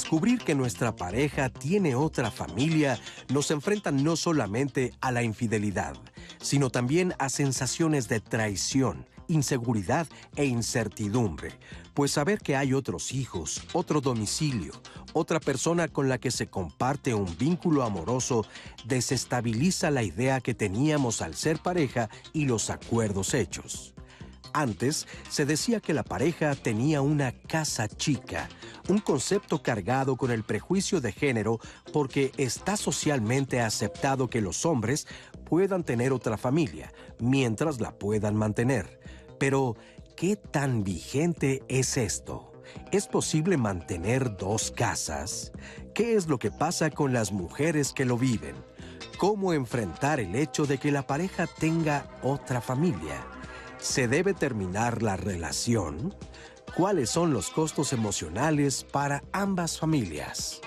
descubrir que nuestra pareja tiene otra familia nos enfrenta no solamente a la infidelidad, sino también a sensaciones de traición, inseguridad e incertidumbre, pues saber que hay otros hijos, otro domicilio, otra persona con la que se comparte un vínculo amoroso desestabiliza la idea que teníamos al ser pareja y los acuerdos hechos. Antes se decía que la pareja tenía una casa chica, un concepto cargado con el prejuicio de género porque está socialmente aceptado que los hombres puedan tener otra familia mientras la puedan mantener. Pero, ¿qué tan vigente es esto? ¿Es posible mantener dos casas? ¿Qué es lo que pasa con las mujeres que lo viven? ¿Cómo enfrentar el hecho de que la pareja tenga otra familia? ¿Se debe terminar la relación? ¿Cuáles son los costos emocionales para ambas familias?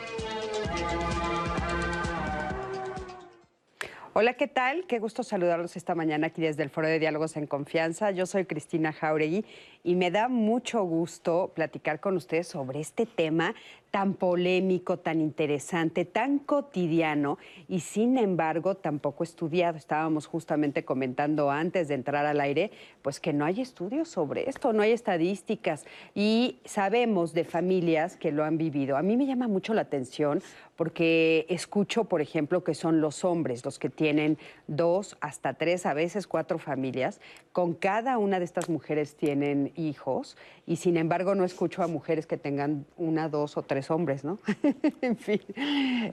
Hola, ¿qué tal? Qué gusto saludarlos esta mañana aquí desde el Foro de Diálogos en Confianza. Yo soy Cristina Jauregui y me da mucho gusto platicar con ustedes sobre este tema tan polémico, tan interesante, tan cotidiano y sin embargo tampoco estudiado. Estábamos justamente comentando antes de entrar al aire, pues que no hay estudios sobre esto, no hay estadísticas y sabemos de familias que lo han vivido. A mí me llama mucho la atención porque escucho, por ejemplo, que son los hombres los que tienen dos, hasta tres, a veces cuatro familias. Con cada una de estas mujeres tienen hijos y sin embargo no escucho a mujeres que tengan una, dos o tres hombres, ¿no? en fin,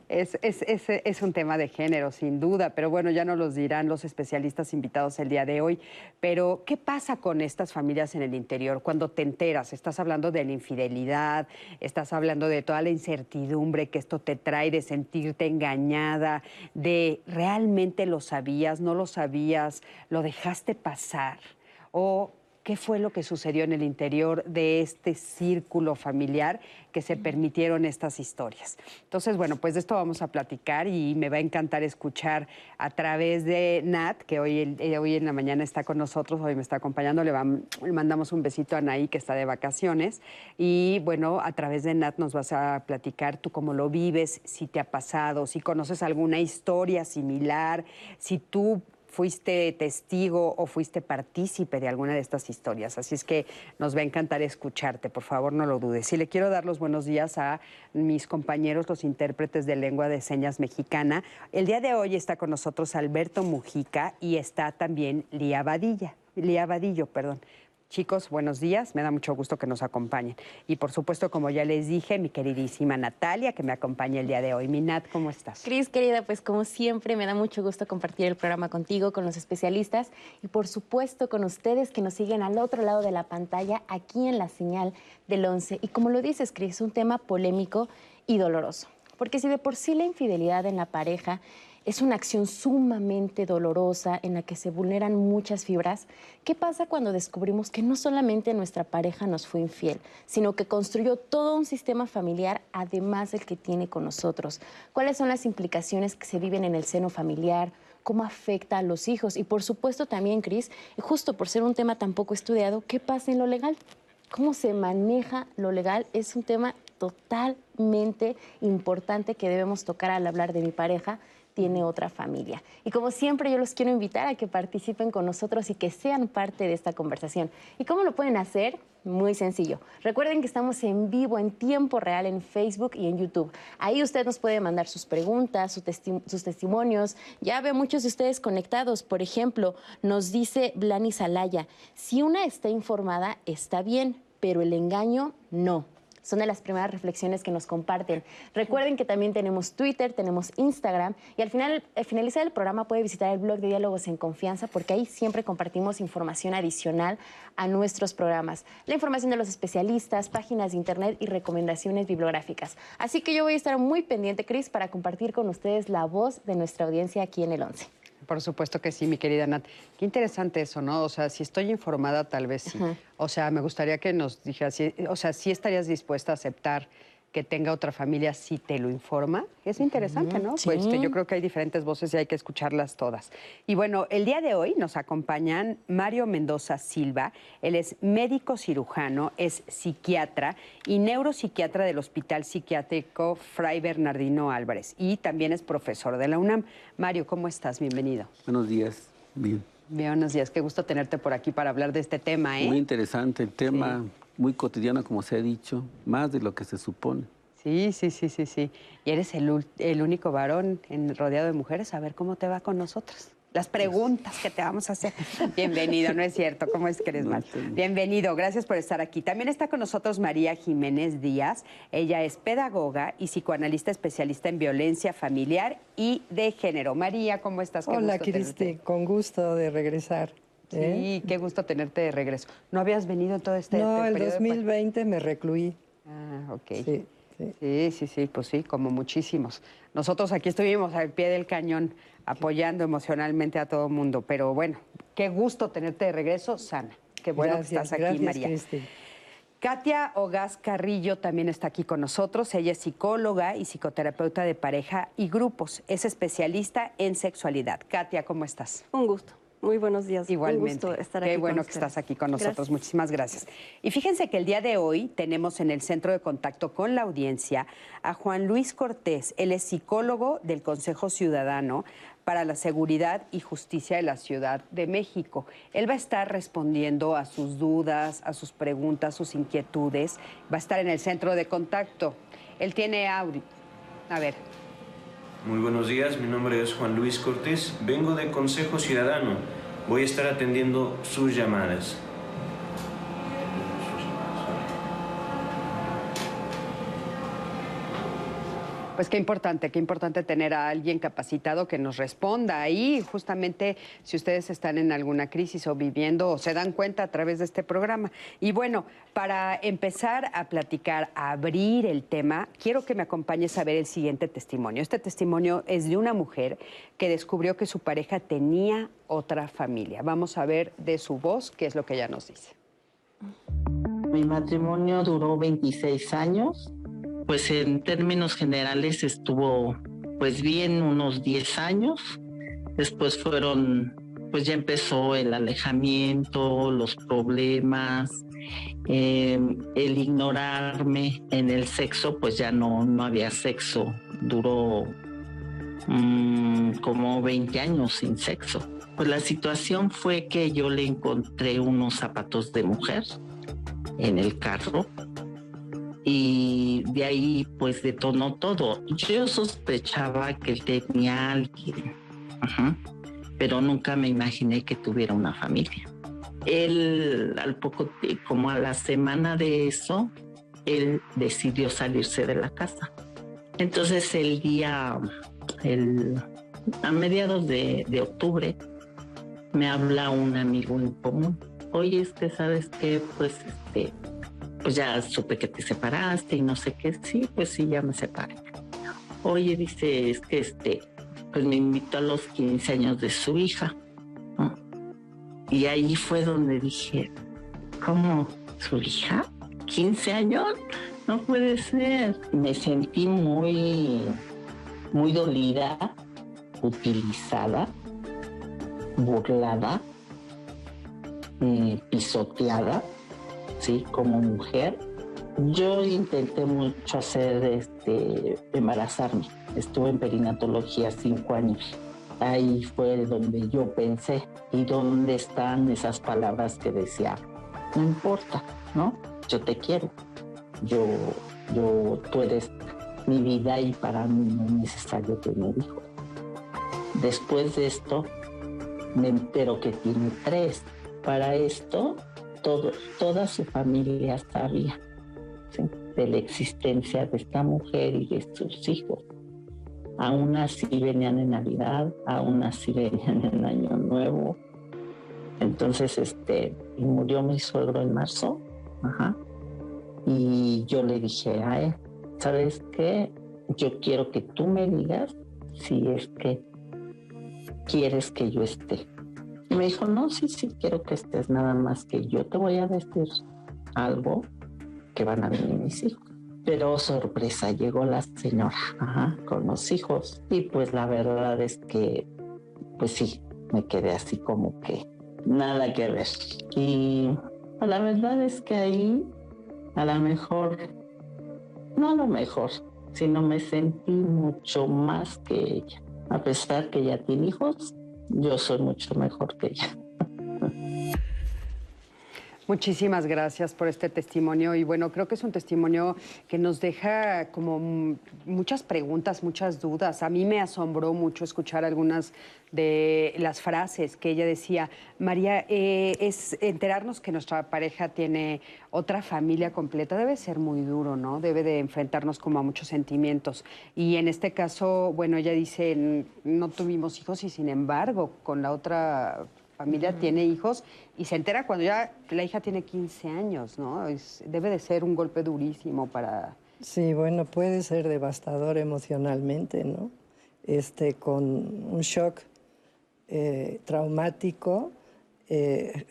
es, un tema de género, sin duda, pero bueno, ya nos los dirán los especialistas invitados el día de hoy. Pero, ¿qué pasa con estas familias en el interior cuando te enteras? Estás hablando de la infidelidad, estás hablando de toda la incertidumbre que esto te trae, de sentirte engañada, de realmente lo sabías, no lo sabías, lo dejaste pasar o qué fue lo que sucedió en el interior de este círculo familiar que se permitieron estas historias. Entonces, bueno, pues de esto vamos a platicar y me va a encantar escuchar a través de Nat, que hoy, eh, hoy en la mañana está con nosotros, hoy me está acompañando, le, le mandamos un besito a Anaí, que está de vacaciones, y bueno, a través de Nat nos vas a platicar tú cómo lo vives, si te ha pasado, si conoces alguna historia similar, si tú fuiste testigo o fuiste partícipe de alguna de estas historias. Así es que nos va a encantar escucharte, por favor, no lo dudes. Y le quiero dar los buenos días a mis compañeros, los intérpretes de lengua de señas mexicana. El día de hoy está con nosotros Alberto Mujica y está también Lía Vadilla. Lía Vadillo, perdón. Chicos, buenos días. Me da mucho gusto que nos acompañen. Y por supuesto, como ya les dije, mi queridísima Natalia, que me acompaña el día de hoy. Mi Nat, ¿cómo estás? Cris, querida, pues como siempre, me da mucho gusto compartir el programa contigo, con los especialistas y por supuesto con ustedes que nos siguen al otro lado de la pantalla, aquí en la señal del 11. Y como lo dices, Cris, un tema polémico y doloroso. Porque si de por sí la infidelidad en la pareja es una acción sumamente dolorosa en la que se vulneran muchas fibras. ¿Qué pasa cuando descubrimos que no solamente nuestra pareja nos fue infiel, sino que construyó todo un sistema familiar además del que tiene con nosotros? ¿Cuáles son las implicaciones que se viven en el seno familiar? cómo afecta a los hijos y por supuesto también, Cris, justo por ser un tema tan poco estudiado, ¿qué pasa en lo legal? ¿Cómo se maneja lo legal? Es un tema totalmente importante que debemos tocar al hablar de mi pareja tiene otra familia. Y como siempre, yo los quiero invitar a que participen con nosotros y que sean parte de esta conversación. ¿Y cómo lo pueden hacer? Muy sencillo. Recuerden que estamos en vivo, en tiempo real, en Facebook y en YouTube. Ahí usted nos puede mandar sus preguntas, sus testimonios. Ya veo muchos de ustedes conectados. Por ejemplo, nos dice Blani Salaya, si una está informada, está bien, pero el engaño no son de las primeras reflexiones que nos comparten. Recuerden que también tenemos Twitter, tenemos Instagram y al final, al finalizar el programa puede visitar el blog de Diálogos en Confianza porque ahí siempre compartimos información adicional a nuestros programas. La información de los especialistas, páginas de internet y recomendaciones bibliográficas. Así que yo voy a estar muy pendiente, Cris, para compartir con ustedes la voz de nuestra audiencia aquí en el 11. Por supuesto que sí, mi querida Nat. Qué interesante eso, ¿no? O sea, si estoy informada, tal vez sí. O sea, me gustaría que nos dijeras, o sea, si estarías dispuesta a aceptar que tenga otra familia si te lo informa. Es interesante, ¿no? Pues este, yo creo que hay diferentes voces y hay que escucharlas todas. Y bueno, el día de hoy nos acompañan Mario Mendoza Silva. Él es médico cirujano, es psiquiatra y neuropsiquiatra del Hospital Psiquiátrico Fray Bernardino Álvarez. Y también es profesor de la UNAM. Mario, ¿cómo estás? Bienvenido. Buenos días. Bien. Bien, buenos días. Qué gusto tenerte por aquí para hablar de este tema, ¿eh? Muy interesante el tema muy cotidiana, como se ha dicho, más de lo que se supone. Sí, sí, sí, sí, sí. Y eres el, el único varón en, rodeado de mujeres. A ver cómo te va con nosotros. Las preguntas que te vamos a hacer. Bienvenido, no es cierto, ¿cómo es que eres mal? Bienvenido, gracias por estar aquí. También está con nosotros María Jiménez Díaz. Ella es pedagoga y psicoanalista especialista en violencia familiar y de género. María, ¿cómo estás? Hola, Cristi, con gusto de regresar. Sí, qué gusto tenerte de regreso. ¿No habías venido todo este No, el 2020 me recluí. Ah, ok. Sí, sí. sí, sí, pues sí, como muchísimos. Nosotros aquí estuvimos al pie del cañón apoyando emocionalmente a todo el mundo, pero bueno, qué gusto tenerte de regreso, Sana. Qué bueno que estás aquí, gracias, María. Cristi. Katia Ogas Carrillo también está aquí con nosotros. Ella es psicóloga y psicoterapeuta de pareja y grupos. Es especialista en sexualidad. Katia, ¿cómo estás? Un gusto. Muy buenos días. Igualmente. Un gusto estar Qué bueno con que estás aquí con nosotros. Gracias. Muchísimas gracias. Y fíjense que el día de hoy tenemos en el centro de contacto con la audiencia a Juan Luis Cortés. Él es psicólogo del Consejo Ciudadano para la Seguridad y Justicia de la Ciudad de México. Él va a estar respondiendo a sus dudas, a sus preguntas, sus inquietudes. Va a estar en el centro de contacto. Él tiene audio. A ver. Muy buenos días, mi nombre es Juan Luis Cortés, vengo de Consejo Ciudadano. Voy a estar atendiendo sus llamadas. Pues qué importante, qué importante tener a alguien capacitado que nos responda ahí, justamente si ustedes están en alguna crisis o viviendo o se dan cuenta a través de este programa. Y bueno, para empezar a platicar, a abrir el tema, quiero que me acompañes a ver el siguiente testimonio. Este testimonio es de una mujer que descubrió que su pareja tenía otra familia. Vamos a ver de su voz qué es lo que ella nos dice. Mi matrimonio duró 26 años, pues en términos generales estuvo pues bien unos 10 años. Después fueron, pues ya empezó el alejamiento, los problemas, eh, el ignorarme en el sexo, pues ya no, no había sexo. Duró mm, como 20 años sin sexo. Pues la situación fue que yo le encontré unos zapatos de mujer en el carro y de ahí pues detonó todo. Yo sospechaba que él tenía alguien, Ajá. pero nunca me imaginé que tuviera una familia. Él al poco como a la semana de eso, él decidió salirse de la casa. Entonces el día, el, a mediados de, de octubre, me habla un amigo en común. Oye, es que sabes que pues este, pues ya supe que te separaste y no sé qué. Sí, pues sí, ya me separé. Oye, dice, es que este, pues me invitó a los 15 años de su hija. Y ahí fue donde dije, ¿cómo? ¿Su hija? ¿15 años? No puede ser. Me sentí muy, muy dolida, utilizada, burlada, eh, pisoteada, ¿sí? Como mujer. Yo intenté mucho hacer, este, embarazarme. Estuve en perinatología cinco años. Ahí fue donde yo pensé, ¿y dónde están esas palabras que decía? No importa, ¿no? Yo te quiero. Yo, yo, tú eres mi vida y para mí no es necesario tener hijos. Después de esto, me entero que tiene tres. Para esto, toda su familia sabía de la existencia de esta mujer y de sus hijos. Aún así venían en Navidad, aún así venían en Año Nuevo. Entonces, este, murió mi suegro en marzo, ajá, y yo le dije a él, ¿sabes qué? Yo quiero que tú me digas si es que quieres que yo esté. Y me dijo, no, sí, sí, quiero que estés, nada más que yo te voy a decir algo que van a venir mis hijos. Pero sorpresa, llegó la señora con los hijos y pues la verdad es que, pues sí, me quedé así como que nada que ver. Y la verdad es que ahí a lo mejor, no a lo mejor, sino me sentí mucho más que ella. A pesar que ella tiene hijos, yo soy mucho mejor que ella. Muchísimas gracias por este testimonio y bueno, creo que es un testimonio que nos deja como muchas preguntas, muchas dudas. A mí me asombró mucho escuchar algunas de las frases que ella decía. María, eh, es enterarnos que nuestra pareja tiene otra familia completa debe ser muy duro, ¿no? Debe de enfrentarnos como a muchos sentimientos. Y en este caso, bueno, ella dice, no tuvimos hijos y sin embargo, con la otra familia tiene hijos y se entera cuando ya la hija tiene 15 años, ¿no? debe de ser un golpe durísimo para... Sí, bueno, puede ser devastador emocionalmente, ¿no? Este, con un shock eh, traumático, eh,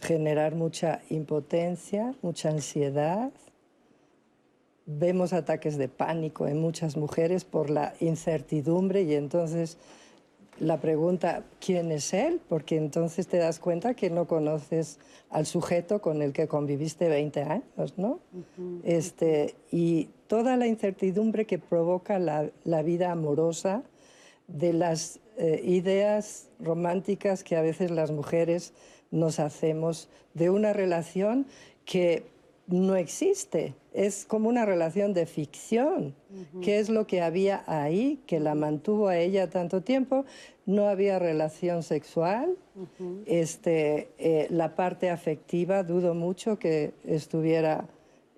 generar mucha impotencia, mucha ansiedad. Vemos ataques de pánico en muchas mujeres por la incertidumbre y entonces la pregunta, ¿quién es él? Porque entonces te das cuenta que no conoces al sujeto con el que conviviste 20 años, ¿no? este, y toda la incertidumbre que provoca la, vida amorosa, de las eh, ideas románticas que a veces las mujeres nos hacemos de una relación que no existe, es como una relación de ficción. ¿Qué es lo que había ahí que la mantuvo a ella tanto tiempo? No había relación sexual, este, eh, la parte afectiva, dudo mucho que estuviera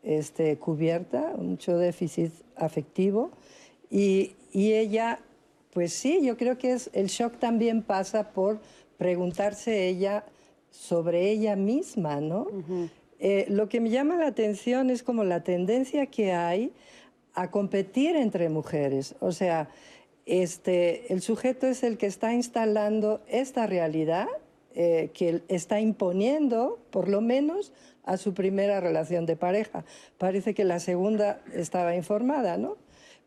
este, cubierta, mucho déficit afectivo. Y, y, ella, pues sí, yo creo que es, el shock también pasa por preguntarse ella sobre ella misma, ¿no? Eh, lo que me llama la atención es como la tendencia que hay a competir entre mujeres. O sea, este, el sujeto es el que está instalando esta realidad, eh, que está imponiendo, por lo menos, a su primera relación de pareja. Parece que la segunda estaba informada, ¿no?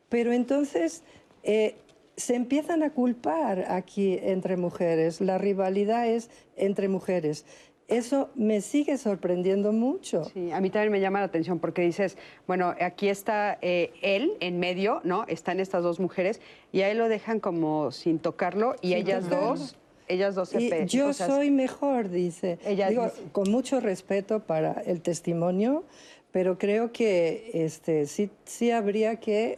Pero entonces eh, se empiezan a culpar aquí entre mujeres. La rivalidad es entre mujeres eso me sigue sorprendiendo mucho. Sí, a mí también me llama la atención porque dices, bueno, aquí está eh, él en medio, ¿no? Están estas dos mujeres y a él lo dejan como sin tocarlo y ellas dos, ellas dos se Yo soy mejor, dice. Ella Digo, con mucho respeto para el testimonio, pero creo que este, sí, sí habría que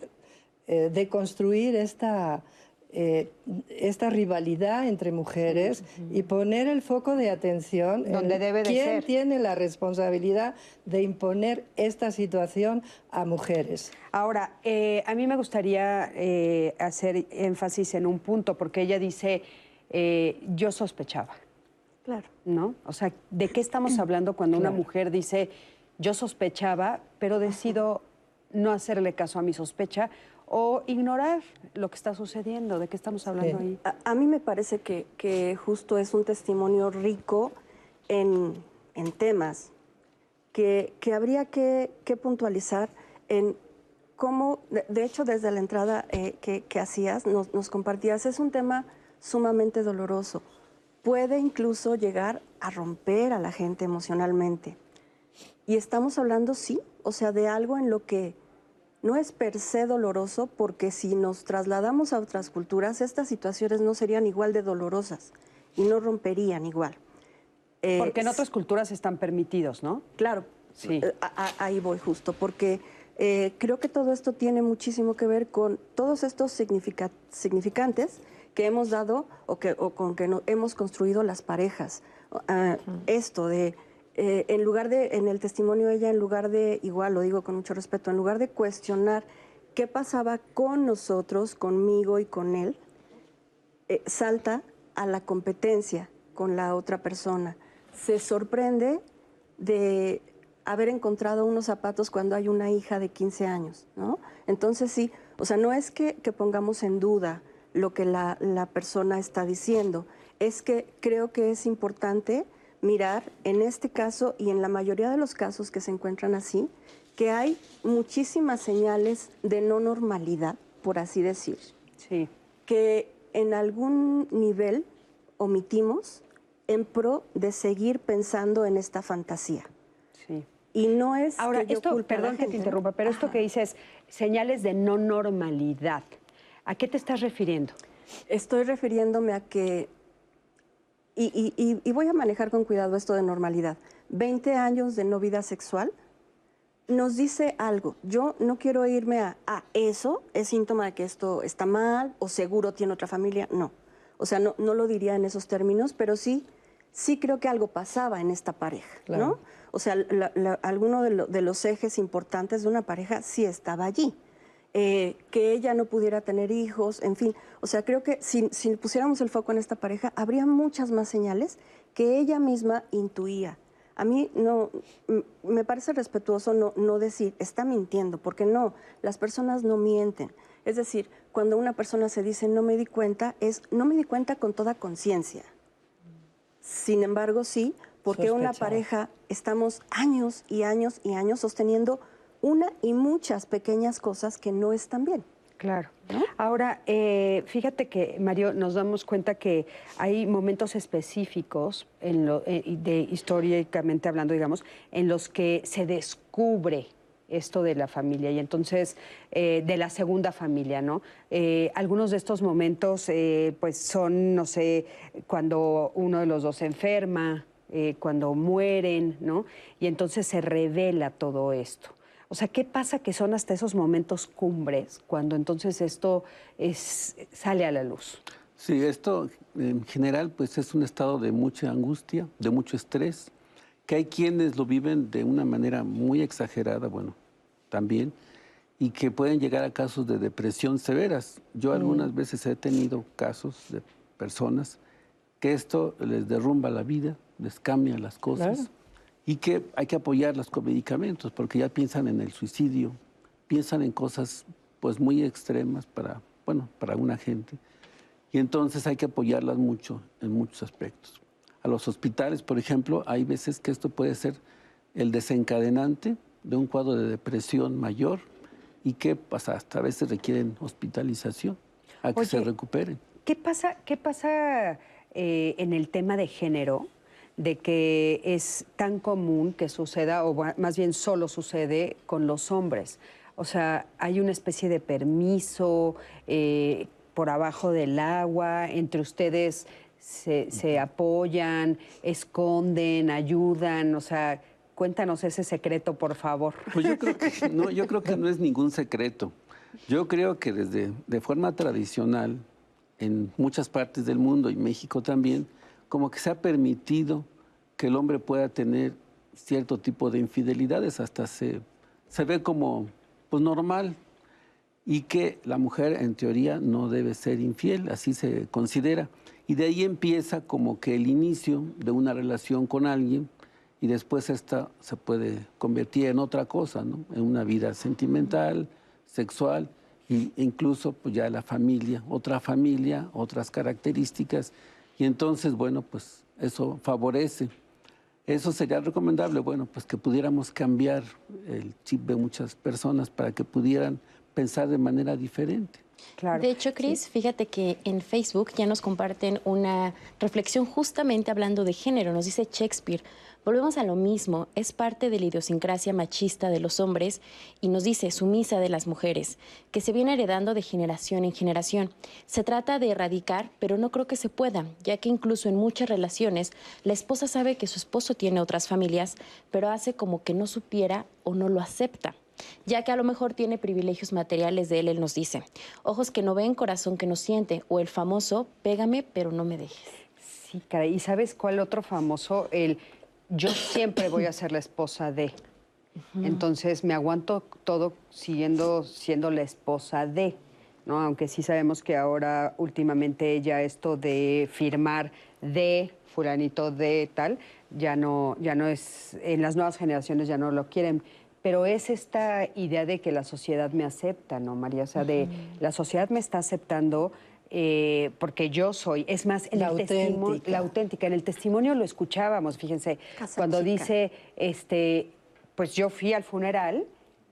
eh, deconstruir esta eh, esta rivalidad entre mujeres y poner el foco de atención donde en debe quién tiene la responsabilidad de imponer esta situación a mujeres. Ahora, eh, a mí me gustaría eh, hacer énfasis en un punto, porque ella dice, yo sospechaba. Claro. ¿No? O sea, ¿de qué estamos hablando cuando una mujer dice, yo sospechaba, pero decido no hacerle caso a mi sospecha o ignorar lo que está sucediendo, de qué estamos hablando ahí. A, mí me parece que, justo es un testimonio rico en, temas que, habría que, puntualizar en cómo, de, hecho desde la entrada eh, que, hacías, nos, nos compartías, es un tema sumamente doloroso. Puede incluso llegar a romper a la gente emocionalmente. Y estamos hablando, sí, o sea, de algo en lo que no es per se doloroso porque si nos trasladamos a otras culturas, estas situaciones no serían igual de dolorosas y no romperían igual. porque en otras culturas están permitidos, ¿no? Claro, sí. Eh, ahí voy justo, porque eh, creo que todo esto tiene muchísimo que ver con todos estos significantes que hemos dado o, que, o con que hemos construido las parejas. Ah, esto de eh, en lugar de, en el testimonio ella, en lugar de, igual lo digo con mucho respeto, en lugar de cuestionar qué pasaba con nosotros, conmigo y con él, eh, salta a la competencia con la otra persona. Se sorprende de haber encontrado unos zapatos cuando hay una hija de 15 años, ¿no? Entonces sí, o sea, no es que, que pongamos en duda lo que la, la persona está diciendo, es que creo que es importante mirar en este caso y en la mayoría de los casos que se encuentran así, que hay muchísimas señales de no normalidad, por así decir, Sí. que en algún nivel omitimos en pro de seguir pensando en esta fantasía. Sí. Y no es Ahora, que yo esto, perdón que te interrumpa, pero esto Ajá. que dices, señales de no normalidad, ¿a qué te estás refiriendo? Estoy refiriéndome a que, y, y- y- y voy a manejar con cuidado esto de normalidad, 20 años de no vida sexual nos dice algo. Yo no quiero irme a, a eso, es síntoma de que esto está mal o seguro tiene otra familia, no. O sea, no, no lo diría en esos términos, pero sí, sí creo que algo pasaba en esta pareja, Claro. ¿no? O sea, la- la- alguno de, lo- de los ejes importantes de una pareja sí estaba allí. Eh, que ella no pudiera tener hijos, en fin. O sea, creo que si, si pusiéramos el foco en esta pareja, habría muchas más señales que ella misma intuía. A mí no, m- me parece respetuoso no, no decir, está mintiendo, porque no, las personas no mienten. Es decir, cuando una persona se dice no me di cuenta, es no me di cuenta con toda conciencia. Sin embargo, sí, porque una pareja estamos años y años y años sosteniendo una y muchas pequeñas cosas que no están bien. Claro. Ahora, eh, fíjate que, Mario, nos damos cuenta que hay momentos específicos, en lo, eh, de históricamente hablando, digamos, en los que se descubre esto de la familia y entonces eh, de la segunda familia, ¿no? Eh, algunos de estos momentos, eh, pues son, no sé, cuando uno de los dos se enferma, cuando mueren, ¿no? Y entonces se revela todo esto. O sea, ¿qué pasa que son hasta esos momentos cumbres cuando entonces esto es, sale a la luz? Sí, esto en general pues es un estado de mucha angustia, de mucho estrés, que hay quienes lo viven de una manera muy exagerada, bueno, también, y que pueden llegar a casos de depresión severas. Yo algunas veces he tenido casos de personas que esto les derrumba la vida, les cambia las cosas Claro. Y que hay que apoyarlas con medicamentos porque ya piensan en el suicidio, piensan en cosas pues muy extremas para, bueno, para una gente. Y entonces hay que apoyarlas mucho en muchos aspectos. A los hospitales, por ejemplo, hay veces que esto puede ser el desencadenante de un cuadro de depresión mayor y que pues, hasta a veces requieren hospitalización a que se Oye, recuperen. ¿Qué pasa, qué pasa eh, en el tema de género? De que es tan común que suceda, o más bien solo sucede con los hombres. O sea, hay una especie de permiso eh, por abajo del agua, entre ustedes se, se apoyan, esconden, ayudan, o sea, cuéntanos ese secreto, por favor. Pues yo creo que no, yo creo que no es ningún secreto. Yo creo que desde de forma tradicional en muchas partes del mundo y México también, como que se ha permitido que el hombre pueda tener cierto tipo de infidelidades, hasta se, se ve como pues normal y que la mujer en teoría no debe ser infiel, así se considera. Y de ahí empieza como que el inicio de una relación con alguien y después esta se puede convertir en otra cosa, ¿no? En una vida sentimental, sexual e incluso pues ya la familia, otra familia, otras características y entonces bueno, pues eso favorece. Eso sería recomendable, bueno, pues que pudiéramos cambiar el chip de muchas personas para que pudieran pensar de manera diferente. Claro. De hecho, Cris, fíjate que en Facebook ya nos comparten una reflexión justamente hablando de género. Nos dice Shakespeare, volvemos a lo mismo, es parte de la idiosincrasia machista de los hombres y nos dice sumisa de las mujeres, que se viene heredando de generación en generación. Se trata de erradicar, pero no creo que se pueda, ya que incluso en muchas relaciones la esposa sabe que su esposo tiene otras familias, pero hace como que no supiera o no lo acepta ya que a lo mejor tiene privilegios materiales de él, él nos dice. Ojos que no ven, corazón que no siente, o el famoso, pégame pero no me dejes. Sí, caray. ¿Y sabes cuál otro famoso? El yo siempre voy a ser la esposa de. Entonces me aguanto todo siguiendo siendo la esposa de. ¿no? Aunque sí sabemos que ahora últimamente ya esto de firmar de fulanito de tal, ya no, ya no es, en las nuevas generaciones ya no lo quieren. Pero es esta idea de que la sociedad me acepta, ¿no, María? O sea, de la sociedad me está aceptando eh, porque yo soy. Es más, en La el testimonio, auténtica. la auténtica. En el testimonio lo escuchábamos, fíjense, Casa cuando chica. dice, este, pues yo fui al funeral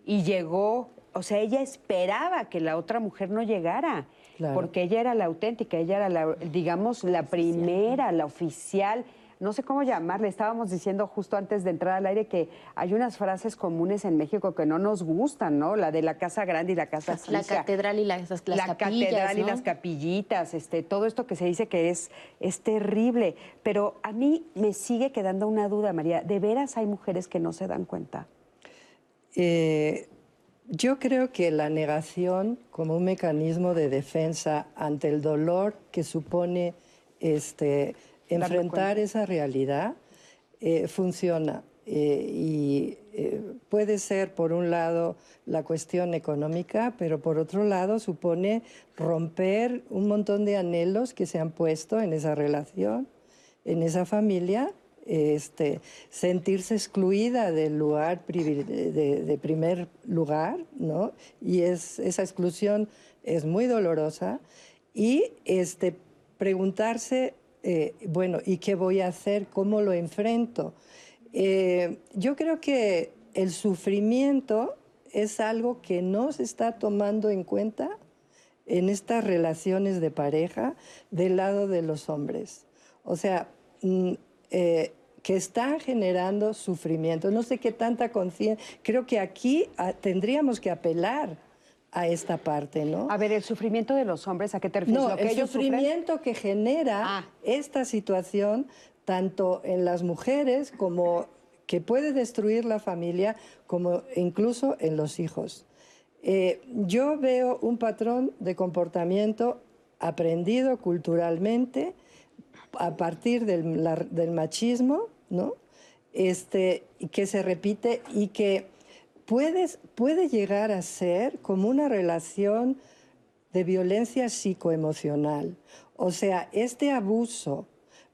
y llegó, o sea, ella esperaba que la otra mujer no llegara. Claro. Porque ella era la auténtica, ella era la, digamos, la primera, la oficial no sé cómo llamarle, estábamos diciendo justo antes de entrar al aire que hay unas frases comunes en México que no nos gustan, ¿no? La de la casa grande y la casa La sucia. catedral y las, las la capillas, catedral y las capillitas, este, todo esto que se dice que es, es terrible. Pero a mí me sigue quedando una duda, María. ¿De veras hay mujeres que no se dan cuenta? Eh, yo creo que la negación como un mecanismo de defensa ante el dolor que supone este, enfrentar esa realidad eh, funciona. Eh, y eh, puede ser, por un lado, la cuestión económica, pero por otro lado supone romper un montón de anhelos que se han puesto en esa relación, en esa familia, este, sentirse excluida del lugar de, primer lugar, ¿no? Y es, esa exclusión es muy dolorosa. Y este, preguntarse, eh, bueno, ¿y qué voy a hacer? ¿Cómo lo enfrento? Eh, yo creo que el sufrimiento es algo que no se está tomando en cuenta en estas relaciones de pareja del lado de los hombres. O sea, mm, eh, que están generando sufrimiento. No sé qué tanta conciencia. Creo que aquí ah, tendríamos que apelar a esta parte, ¿no? A ver, el sufrimiento de los hombres, ¿a qué te refieres? No, ¿Lo que el ellos sufren? sufrimiento que genera Ah. esta situación, tanto en las mujeres como que puede destruir la familia, como incluso en los hijos. Eh, yo veo un patrón de comportamiento aprendido culturalmente a partir del, la- del machismo, ¿no? Este, que se repite y que puedes, puede llegar a ser como una relación de violencia psicoemocional. O sea, este abuso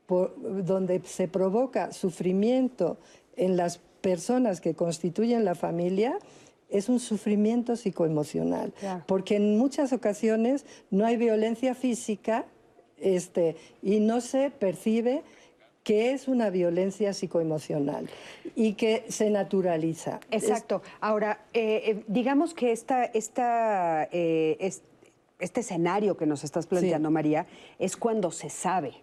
por- donde se provoca sufrimiento en las personas que constituyen la familia es un sufrimiento psicoemocional, Claro. porque en muchas ocasiones no hay violencia física este, y no se percibe que es una violencia psicoemocional y que se naturaliza. Es- Exacto. Ahora, eh, eh, digamos que esta, esta, eh, es- este escenario que nos estás planteando, Sí. María, es cuando se sabe.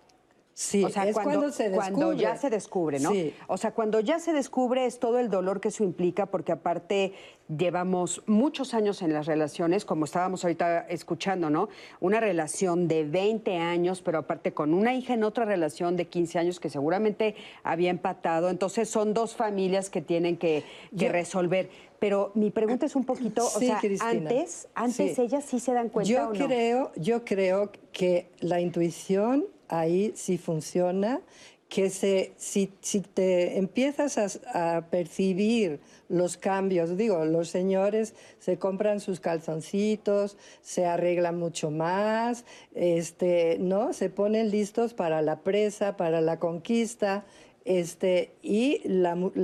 Sí, o sea, es cuando, cuando se descubre. cuando ya se descubre, ¿no? Sí. O sea, cuando ya se descubre es todo el dolor que eso implica, porque aparte llevamos muchos años en las relaciones, como estábamos ahorita escuchando, ¿no? Una relación de 20 años, pero aparte con una hija en otra relación de 15 años que seguramente había empatado. Entonces son dos familias que tienen que, que Yo- resolver. Pero mi pregunta es un poquito, o sea, Cristina. antes, antes Sí. ellas sí se dan cuenta Yo o no? creo, yo creo que la intuición ahí sí funciona, que se, si, si te empiezas a, a percibir los cambios, digo, los señores se compran sus calzoncitos, se arreglan mucho más, este, ¿no? Se ponen listos para la presa, para la conquista. Este, y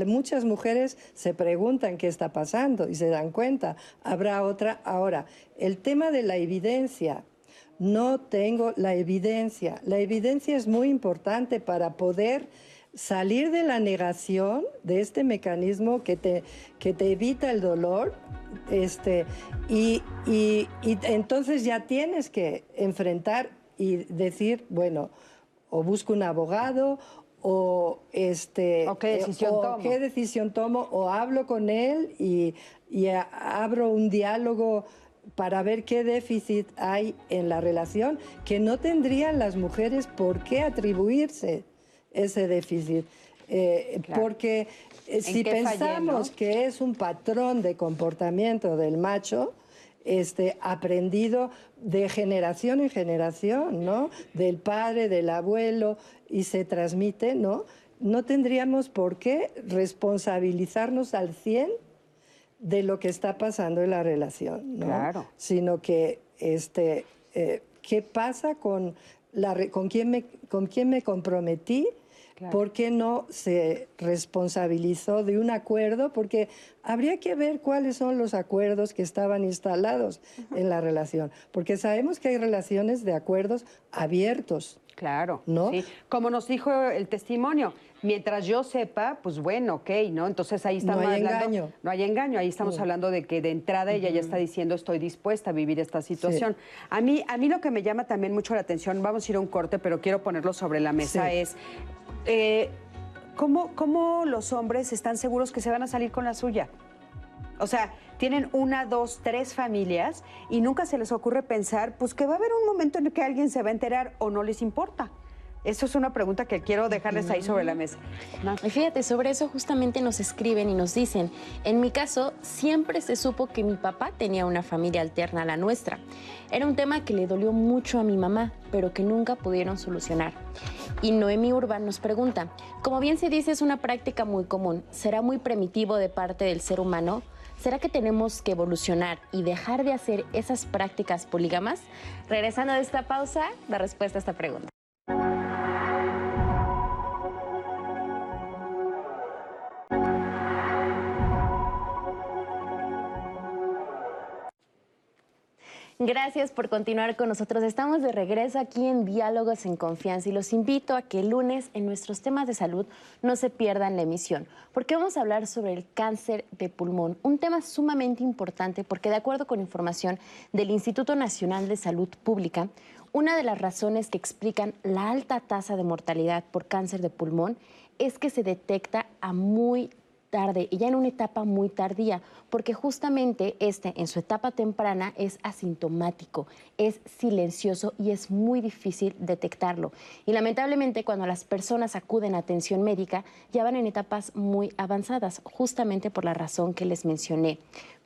muchas mujeres se preguntan qué está pasando y se dan cuenta. Habrá otra. Ahora, el tema de la evidencia. No tengo la evidencia. La evidencia es muy importante para poder salir de la negación de este mecanismo que te, que te evita el dolor. Este, y, y- y entonces ya tienes que enfrentar y decir, bueno, o busco un abogado o este ¿O qué decisión o tomo? qué decisión tomo o hablo con él y, y abro un diálogo para ver qué déficit hay en la relación que no tendrían las mujeres por qué atribuirse ese déficit. Eh, Claro. Porque eh, si fallé, pensamos no? que es un patrón de comportamiento del macho, este, aprendido de generación en generación, ¿no? Del padre, del abuelo, y se transmite, ¿no? No tendríamos por qué responsabilizarnos al 100 de lo que está pasando en la relación, ¿no? Claro. Sino que, este, eh, ¿qué pasa con, la, con, quién me, con quién me comprometí? Claro. ¿Por qué no se responsabilizó de un acuerdo? Porque habría que ver cuáles son los acuerdos que estaban instalados en la relación. Porque sabemos que hay relaciones de acuerdos abiertos. Claro, ¿no? Sí. Como nos dijo el testimonio, mientras yo sepa, pues bueno, ok, ¿no? Entonces ahí estamos No hay hablando. engaño. No hay engaño, ahí estamos hablando de que de entrada ella ya está diciendo estoy dispuesta a vivir esta situación. A, mí, a mí lo que me llama también mucho la atención, vamos a ir a un corte, pero quiero ponerlo sobre la mesa, es eh, ¿cómo, ¿cómo los hombres están seguros que se van a salir con la suya? O sea, tienen una, dos, tres familias y nunca se les ocurre pensar, pues que va a haber un momento en el que alguien se va a enterar o no les importa. Eso es una pregunta que quiero dejarles ahí sobre la mesa. Y fíjate, sobre eso justamente nos escriben y nos dicen, en mi caso, siempre se supo que mi papá tenía una familia alterna a la nuestra. Era un tema que le dolió mucho a mi mamá, pero que nunca pudieron solucionar. Y Noemí Urban nos pregunta, como bien se dice, es una práctica muy común. ¿Será muy primitivo de parte del ser humano? ¿Será que tenemos que evolucionar y dejar de hacer esas prácticas polígamas? Regresando de esta pausa, la respuesta a esta pregunta. Gracias por continuar con nosotros. Estamos de regreso aquí en Diálogos en Confianza y los invito a que el lunes en nuestros temas de salud no se pierdan la emisión, porque vamos a hablar sobre el cáncer de pulmón, un tema sumamente importante porque de acuerdo con información del Instituto Nacional de Salud Pública, una de las razones que explican la alta tasa de mortalidad por cáncer de pulmón es que se detecta a muy tarde y ya en una etapa muy tardía, porque justamente este en su etapa temprana es asintomático, es silencioso y es muy difícil detectarlo. Y lamentablemente cuando las personas acuden a atención médica ya van en etapas muy avanzadas, justamente por la razón que les mencioné.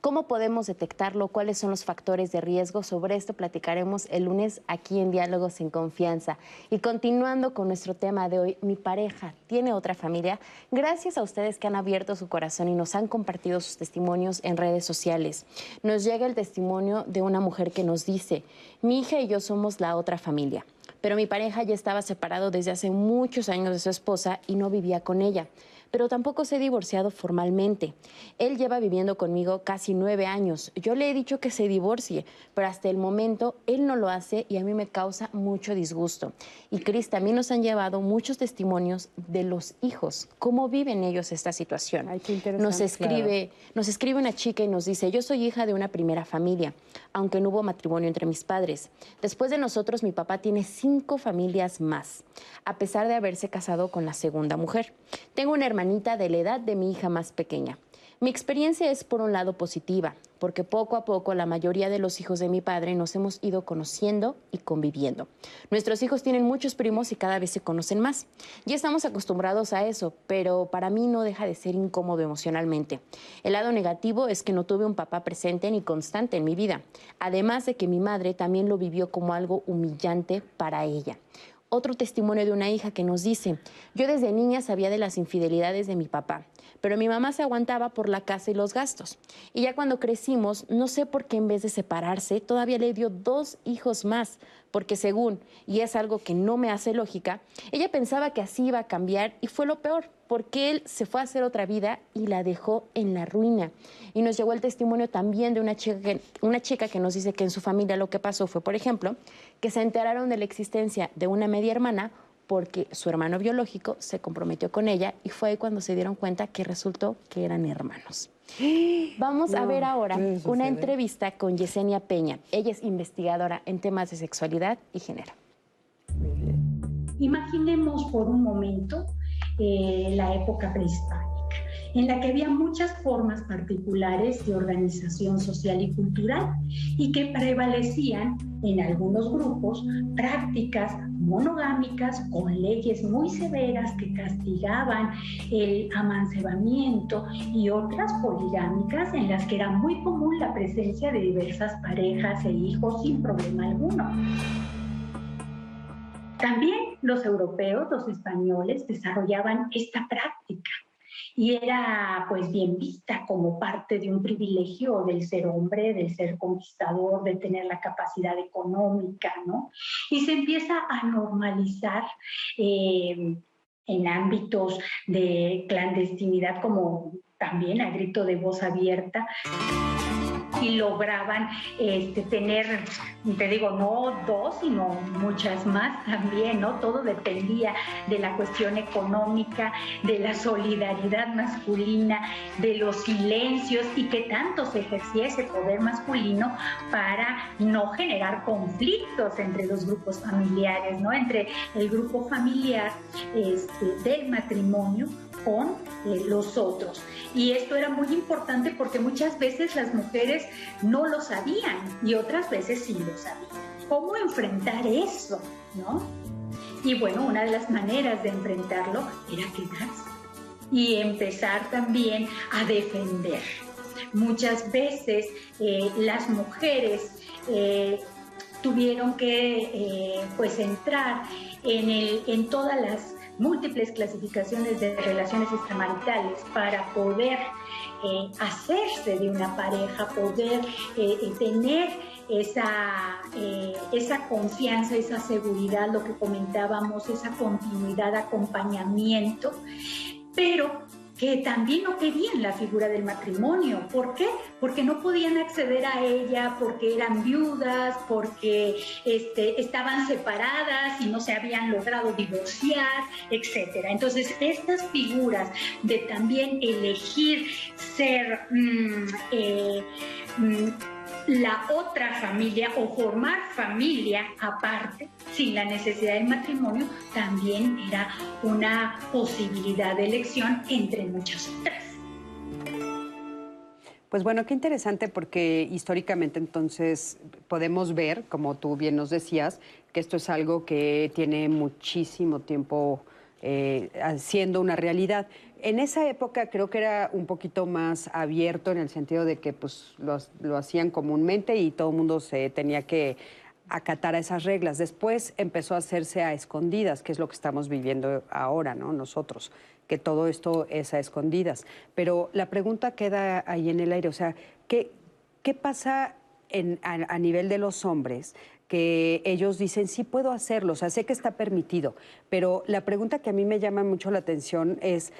¿Cómo podemos detectarlo? ¿Cuáles son los factores de riesgo? Sobre esto platicaremos el lunes aquí en Diálogos en Confianza. Y continuando con nuestro tema de hoy, mi pareja tiene otra familia. Gracias a ustedes que han abierto su corazón y nos han compartido sus testimonios en redes sociales. Nos llega el testimonio de una mujer que nos dice, mi hija y yo somos la otra familia, pero mi pareja ya estaba separado desde hace muchos años de su esposa y no vivía con ella pero tampoco se ha divorciado formalmente. Él lleva viviendo conmigo casi nueve años. Yo le he dicho que se divorcie, pero hasta el momento él no lo hace y a mí me causa mucho disgusto. Y Cris, también nos han llevado muchos testimonios de los hijos, cómo viven ellos esta situación. Ay, qué interesante. Nos escribe, nos escribe una chica y nos dice, yo soy hija de una primera familia, aunque no hubo matrimonio entre mis padres. Después de nosotros, mi papá tiene cinco familias más, a pesar de haberse casado con la segunda mujer. Tengo una hermanita de la edad de mi hija más pequeña. Mi experiencia es por un lado positiva, porque poco a poco la mayoría de los hijos de mi padre nos hemos ido conociendo y conviviendo. Nuestros hijos tienen muchos primos y cada vez se conocen más. Ya estamos acostumbrados a eso, pero para mí no deja de ser incómodo emocionalmente. El lado negativo es que no tuve un papá presente ni constante en mi vida, además de que mi madre también lo vivió como algo humillante para ella otro testimonio de una hija que nos dice, yo desde niña sabía de las infidelidades de mi papá, pero mi mamá se aguantaba por la casa y los gastos. Y ya cuando crecimos, no sé por qué en vez de separarse, todavía le dio dos hijos más, porque según, y es algo que no me hace lógica, ella pensaba que así iba a cambiar y fue lo peor, porque él se fue a hacer otra vida y la dejó en la ruina. Y nos llegó el testimonio también de una chica, que, una chica que nos dice que en su familia lo que pasó fue, por ejemplo, que se enteraron de la existencia de una media hermana porque su hermano biológico se comprometió con ella y fue ahí cuando se dieron cuenta que resultó que eran hermanos. Vamos a ver ahora una entrevista con Yesenia Peña. Ella es investigadora en temas de sexualidad y género. Imaginemos por un momento eh, la época prehispánica, en la que había muchas formas particulares de organización social y cultural y que prevalecían en algunos grupos prácticas monogámicas con leyes muy severas que castigaban el amancebamiento y otras poligámicas en las que era muy común la presencia de diversas parejas e hijos sin problema alguno. También los europeos, los españoles, desarrollaban esta práctica y era pues bien vista como parte de un privilegio del ser hombre, del ser conquistador, de tener la capacidad económica, ¿no? Y se empieza a normalizar eh, en ámbitos de clandestinidad como también a grito de voz abierta. Y lograban este, tener, te digo, no dos, sino muchas más también, ¿no? Todo dependía de la cuestión económica, de la solidaridad masculina, de los silencios y que tanto se ejercía ese poder masculino para no generar conflictos entre los grupos familiares, ¿no? Entre el grupo familiar este, del matrimonio con eh, los otros. Y esto era muy importante porque muchas veces las mujeres no lo sabían y otras veces sí lo sabían. ¿Cómo enfrentar eso? ¿No? Y bueno, una de las maneras de enfrentarlo era quedarse y empezar también a defender. Muchas veces eh, las mujeres eh, tuvieron que pues entrar en, el, en todas las múltiples clasificaciones de relaciones extramaritales para poder eh, hacerse de una pareja, poder eh, eh, tener esa, esa confianza, esa seguridad, lo que comentábamos, esa continuidad, acompañamiento, pero que también no querían la figura del matrimonio. ¿Por qué? Porque no podían acceder a ella, porque eran viudas, porque este, estaban separadas y no se habían logrado divorciar, etc. Entonces, estas figuras de también elegir ser... Mm, eh, mm, la otra familia o formar familia aparte, sin la necesidad del matrimonio, también era una posibilidad de elección entre muchas otras. Pues bueno, qué interesante porque históricamente entonces podemos ver, como tú bien nos decías, que esto es algo que tiene muchísimo tiempo eh, siendo una realidad. En esa época creo que era un poquito más abierto en el sentido de que pues, lo, hacían comúnmente y todo el mundo se tenía que acatar a esas reglas. Después empezó a hacerse a escondidas, que es lo que estamos viviendo ahora, ¿no? Nosotros, que todo esto es a escondidas. Pero la pregunta queda ahí en el aire, o sea, ¿qué, qué pasa a, nivel de los hombres? que ellos dicen, sí puedo hacerlo, o sea, sé que está permitido, pero la pregunta que a mí me llama mucho la atención es,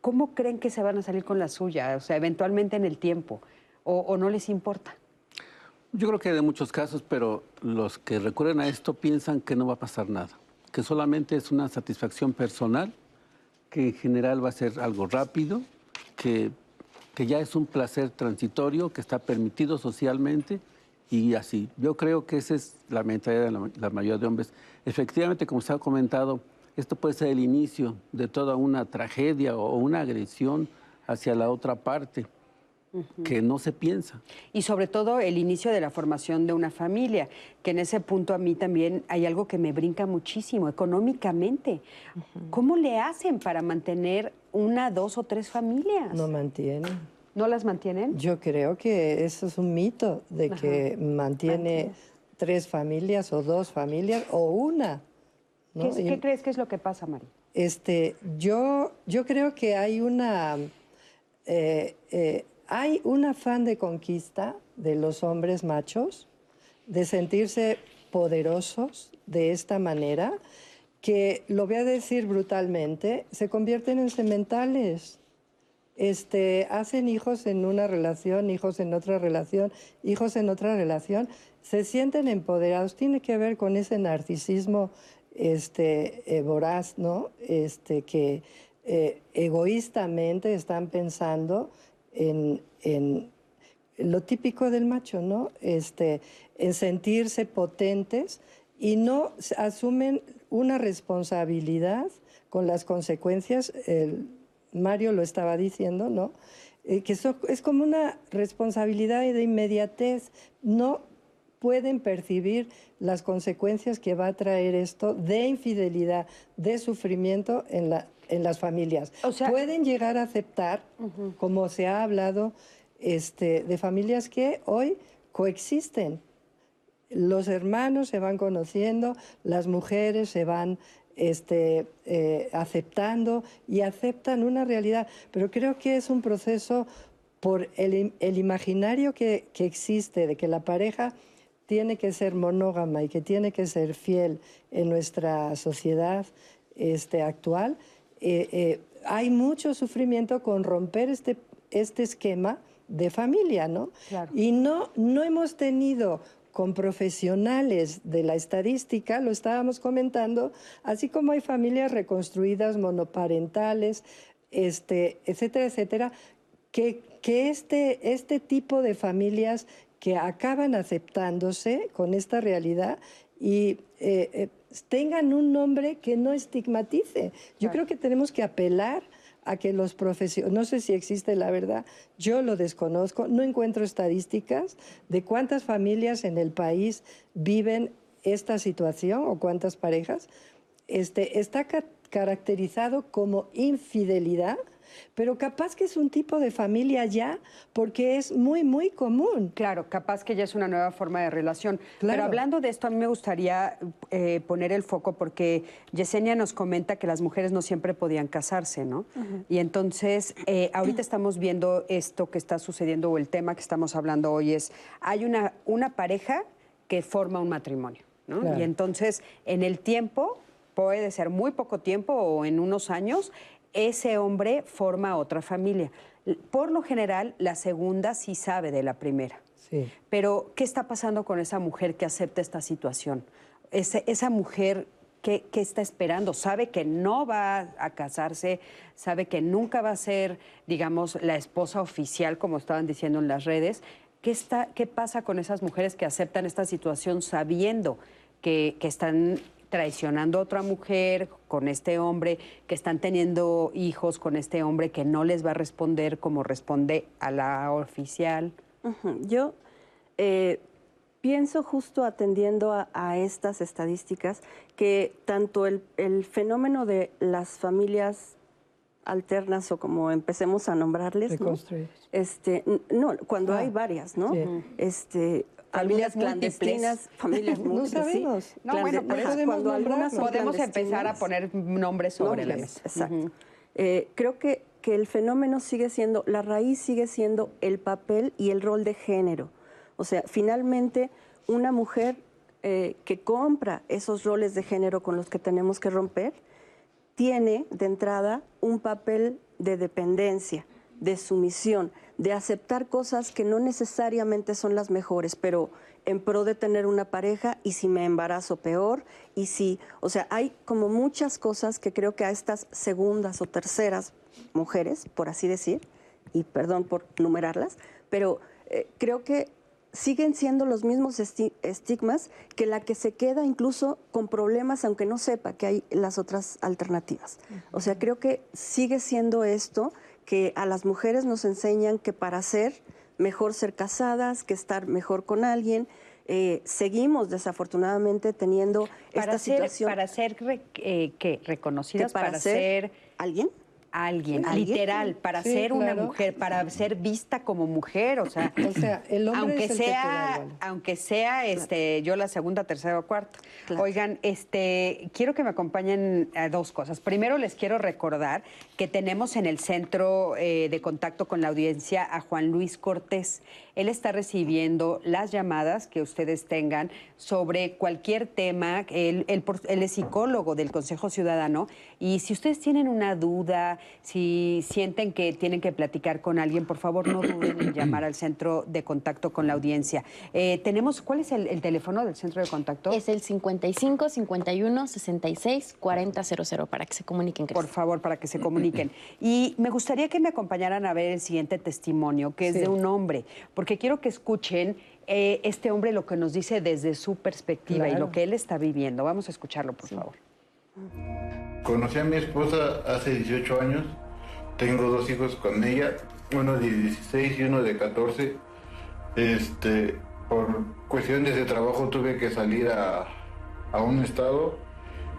¿cómo creen que se van a salir con la suya? O sea, eventualmente en el tiempo, o, no les importa. Yo creo que hay de muchos casos, pero los que recurren a esto piensan que no va a pasar nada, que solamente es una satisfacción personal, que en general va a ser algo rápido, que, que ya es un placer transitorio, que está permitido socialmente y así. Yo creo que esa es la mentalidad de la, la mayoría de hombres. Efectivamente, como se ha comentado, esto puede ser el inicio de toda una tragedia o una agresión hacia la otra parte que no se piensa. Y sobre todo el inicio de la formación de una familia, que en ese punto a mí también hay algo que me brinca muchísimo, económicamente. ¿Cómo le hacen para mantener una, dos o tres familias? No mantienen. ¿No las mantienen? Yo creo que eso es un mito de que mantiene tres familias o dos familias o una. ¿Qué, crees que es lo que pasa, Mari? Este, yo, yo creo que hay una, eh, eh, hay un afán de conquista de los hombres machos, de sentirse poderosos de esta manera, que, lo voy a decir brutalmente, se convierten en sementales. Este, hacen hijos en una relación, hijos en otra relación, hijos en otra relación, se sienten empoderados. Tiene que ver con ese narcisismo este, eh, voraz, ¿no? Este, que eh, egoístamente están pensando en, lo típico del macho, ¿no? Este, en sentirse potentes y no asumen una responsabilidad con las consecuencias, Mario lo estaba diciendo, ¿no? Eh, que eso es como una responsabilidad de inmediatez, no pueden percibir las consecuencias que va a traer esto de infidelidad, de sufrimiento en, la, en las familias. pueden llegar a aceptar, como se ha hablado, este, de familias que hoy coexisten. Los hermanos se van conociendo, las mujeres se van este, eh, aceptando y aceptan una realidad. Pero creo que es un proceso por el, imaginario que, que existe de que la pareja tiene que ser monógama y que tiene que ser fiel en nuestra sociedad este, actual, eh, eh, hay mucho sufrimiento con romper este, este esquema de familia, ¿no? Y no, no hemos tenido con profesionales de la estadística, lo estábamos comentando, así como hay familias reconstruidas monoparentales, este, etcétera, etcétera, que, que este, este tipo de familias que acaban aceptándose con esta realidad y eh, eh, tengan un nombre que no estigmatice. Yo creo que tenemos que apelar a que los profesionales, no sé si existe la verdad, yo lo desconozco, no encuentro estadísticas de cuántas familias en el país viven esta situación o cuántas parejas. Este, está caracterizado como infidelidad pero capaz que es un tipo de familia ya, porque es muy, muy común. Claro, capaz que ya es una nueva forma de relación. Pero hablando de esto, a mí me gustaría eh, poner el foco porque Yesenia nos comenta que las mujeres no siempre podían casarse, ¿no? Y entonces, eh, ahorita estamos viendo esto que está sucediendo o el tema que estamos hablando hoy es, hay una, una pareja que forma un matrimonio, ¿no? Y entonces, en el tiempo, puede ser muy poco tiempo o en unos años, ese hombre forma otra familia. Por lo general, la segunda sí sabe de la primera. Sí. Pero, ¿qué está pasando con esa mujer que acepta esta situación? esa mujer ¿Qué, está esperando? Sabe que no va a casarse, sabe que nunca va a ser, digamos, la esposa oficial, como estaban diciendo en las redes. ¿Qué, está, qué pasa con esas mujeres que aceptan esta situación sabiendo que, que están traicionando a otra mujer con este hombre, que están teniendo hijos con este hombre que no les va a responder como responde a la oficial. Yo eh, pienso justo atendiendo a, estas estadísticas que tanto el, fenómeno de las familias alternas o como empecemos a nombrarles, ¿no? Este, no, cuando ah. hay varias, ¿no? Este, familias clandestinas, familias múltiples. no sabemos. No, bueno, cuando algunas podemos empezar a poner nombres sobre la mesa. Exacto. Eh, creo que, que el fenómeno sigue siendo, la raíz sigue siendo el papel y el rol de género. O sea, finalmente una mujer eh, que compra esos roles de género con los que tenemos que romper, tiene de entrada un papel de dependencia, de sumisión, de aceptar cosas que no necesariamente son las mejores, pero en pro de tener una pareja y si me embarazo peor y si, o sea, hay como muchas cosas que creo que a estas segundas o terceras mujeres, por así decir, y perdón por numerarlas, pero eh, creo que siguen siendo los mismos estigmas que la que se queda incluso con problemas aunque no sepa que hay las otras alternativas. O sea, creo que sigue siendo esto que a las mujeres nos enseñan que para ser mejor ser casadas, que estar mejor con alguien. Eh, seguimos desafortunadamente teniendo esta situación. Para ser eh, ¿qué? reconocidas, para, ser alguien alguien, literal, para ser una mujer, para ser vista como mujer, o sea, el hombre aunque sea, aunque sea este, yo la segunda, tercera o cuarta. Oigan, este, quiero que me acompañen a dos cosas. Primero les quiero recordar que tenemos en el centro eh, de contacto con la audiencia a Juan Luis Cortés. Él está recibiendo las llamadas que ustedes tengan sobre cualquier tema. Él, es psicólogo del Consejo Ciudadano y si ustedes tienen una duda, si sienten que tienen que platicar con alguien, por favor no duden en llamar al centro de contacto con la audiencia. Eh, tenemos, ¿cuál es el, teléfono del centro de contacto? Es el 55 51 66 40 00 para que se comuniquen. Por favor, para que se comuniquen. Y me gustaría que me acompañaran a ver el siguiente testimonio, que es de un hombre, porque quiero que escuchen eh, este hombre lo que nos dice desde su perspectiva y lo que él está viviendo. Vamos a escucharlo, por favor. Conocí a mi esposa hace 18 años. Tengo dos hijos con ella, uno de 16 y uno de 14. Este, por cuestiones de trabajo tuve que salir a, a un estado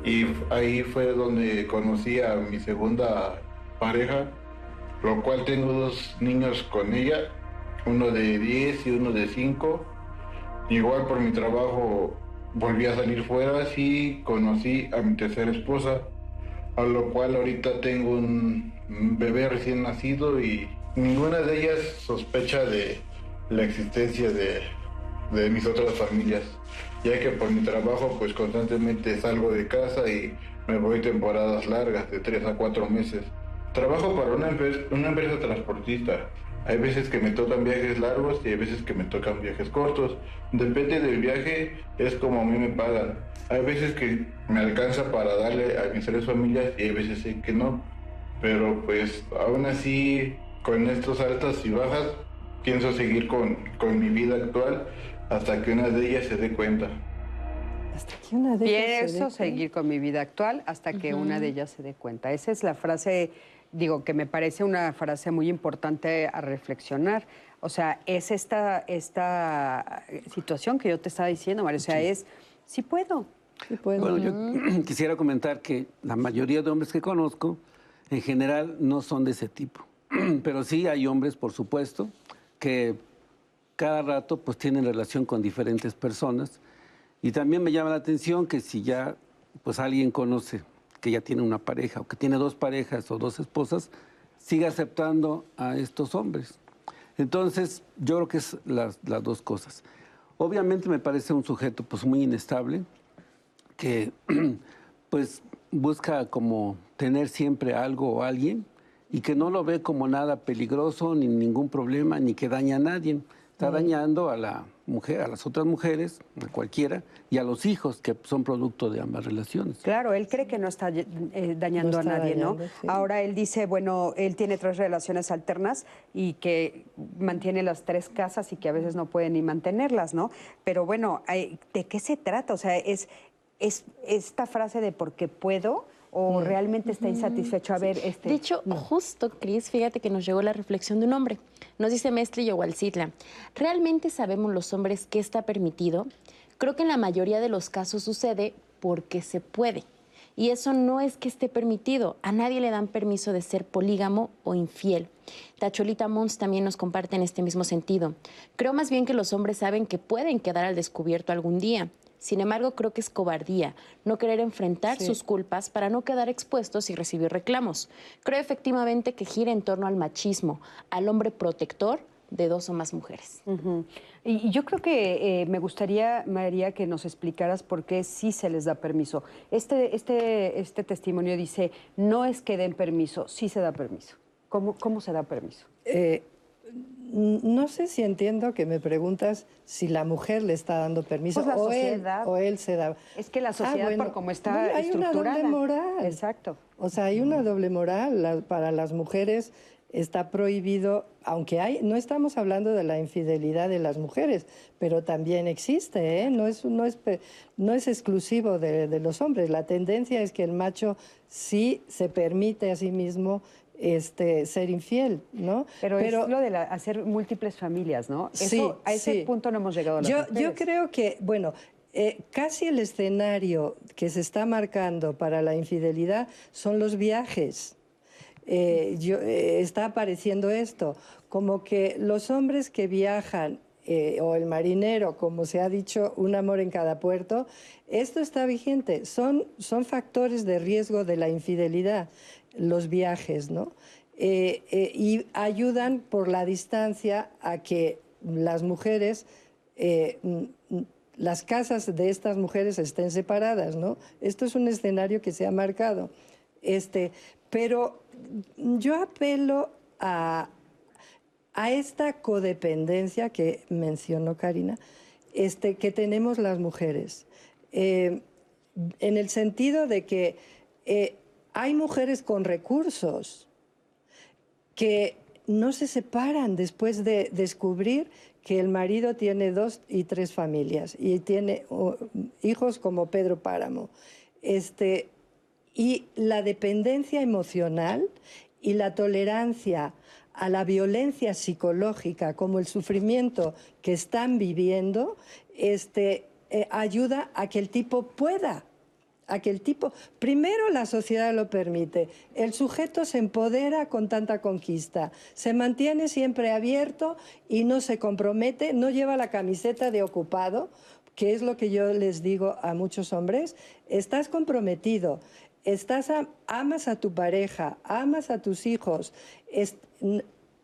y ahí fue donde conocí a mi segunda pareja, lo cual tengo dos niños con ella uno de 10 y uno de 5. Igual por mi trabajo volví a salir fuera, y conocí a mi tercera esposa, a lo cual ahorita tengo un bebé recién nacido y ninguna de ellas sospecha de la existencia de, de mis otras familias, ya que por mi trabajo pues constantemente salgo de casa y me voy temporadas largas de 3 a 4 meses. Trabajo para una empresa, una empresa transportista Hay veces que me tocan viajes largos y hay veces que me tocan viajes cortos. Depende del viaje, es como a mí me pagan. Hay veces que me alcanza para darle a mis tres familias y hay veces que no. Pero pues aún así, con estos altas y bajas, pienso seguir con, con mi vida actual hasta que una de ellas se dé cuenta. Hasta que una de ellas Pienso seguir con mi vida actual hasta que una de ellas se dé cuenta. Esa es la frase, digo, que me parece una frase muy importante a reflexionar. O sea, es esta, esta situación que yo te estaba diciendo, María. O sea, es, sí puedo. Sí puedo. Bueno, yo quisiera comentar que la mayoría de hombres que conozco, en general, no son de ese tipo. Pero sí hay hombres, por supuesto, que cada rato pues tienen relación con diferentes personas. Y también me llama la atención que si ya pues alguien conoce que ya tiene una pareja o que tiene dos parejas o dos esposas, sigue aceptando a estos hombres. Entonces, yo creo que es las, las dos cosas. Obviamente me parece un sujeto pues muy inestable, que pues busca como tener siempre algo o alguien y que no lo ve como nada peligroso, ni ningún problema, ni que daña a nadie está dañando a la mujer, a las otras mujeres, a cualquiera, y a los hijos que son producto de ambas relaciones. Claro, él cree que no está eh, dañando a nadie, ¿no? Ahora él dice, bueno, él tiene tres relaciones alternas y que mantiene las tres casas y que a veces no puede ni mantenerlas, ¿no? Pero bueno, ¿de qué se trata? O sea, es, es esta frase de porque puedo o realmente está insatisfecho a ver este. De hecho, justo, Cris, fíjate que nos llegó la reflexión de un hombre. Nos dice Mestre Yowalcitla, ¿realmente sabemos los hombres qué está permitido? Creo que en la mayoría de los casos sucede porque se puede. Y eso no es que esté permitido. A nadie le dan permiso de ser polígamo o infiel. Tacholita Mons también nos comparte en este mismo sentido. Creo más bien que los hombres saben que pueden quedar al descubierto algún día sin embargo, creo que es cobardía no querer enfrentar sus culpas para no quedar expuestos y recibir reclamos. Creo efectivamente que gira en torno al machismo, al hombre protector de dos o más mujeres. Y yo creo que eh, me gustaría, María, que nos explicaras por qué sí se les da permiso. Este, este, este testimonio dice, no es que den permiso, sí se da permiso. ¿Cómo, cómo se da permiso? Eh, no sé si entiendo que me preguntas si la mujer le está dando permiso pues o, él, o, él, se da. Es que la ah, sociedad, por como está hay una doble moral. Exacto. O sea, hay una doble moral. para las mujeres está prohibido, aunque hay, no estamos hablando de la infidelidad de las mujeres, pero también existe, ¿eh? no, es, no, es, no es exclusivo de, de los hombres. La tendencia es que el macho sí se permite a sí mismo este, ser infiel, ¿no? Pero, es lo de hacer múltiples familias, ¿no? sí, a ese punto no hemos llegado. yo, yo creo que, bueno, eh, casi el escenario que se está marcando para la infidelidad son los viajes. Eh, yo, eh, está apareciendo esto, como que los hombres que viajan o el marinero, como se ha dicho, un amor en cada puerto, esto está vigente. Son, son factores de riesgo de la infidelidad los viajes, ¿no? Eh, eh, y ayudan por la distancia a que las mujeres, eh, las casas de estas mujeres estén separadas, ¿no? Esto es un escenario que se ha marcado. Este, pero yo apelo a, a esta codependencia que mencionó Karina, este, que tenemos las mujeres, en el sentido de que hay mujeres con recursos que no se separan después de descubrir que el marido tiene dos y tres familias y tiene hijos como Pedro Páramo. Este, y la dependencia emocional y la tolerancia a la violencia psicológica como el sufrimiento que están viviendo este, eh, ayuda a que el tipo pueda aquel tipo. Primero la sociedad lo permite. El sujeto se empodera con tanta conquista. Se mantiene siempre abierto y no se compromete, no lleva la camiseta de ocupado, que es lo que yo les digo a muchos hombres. Estás comprometido. Estás amas a tu pareja, amas a tus hijos,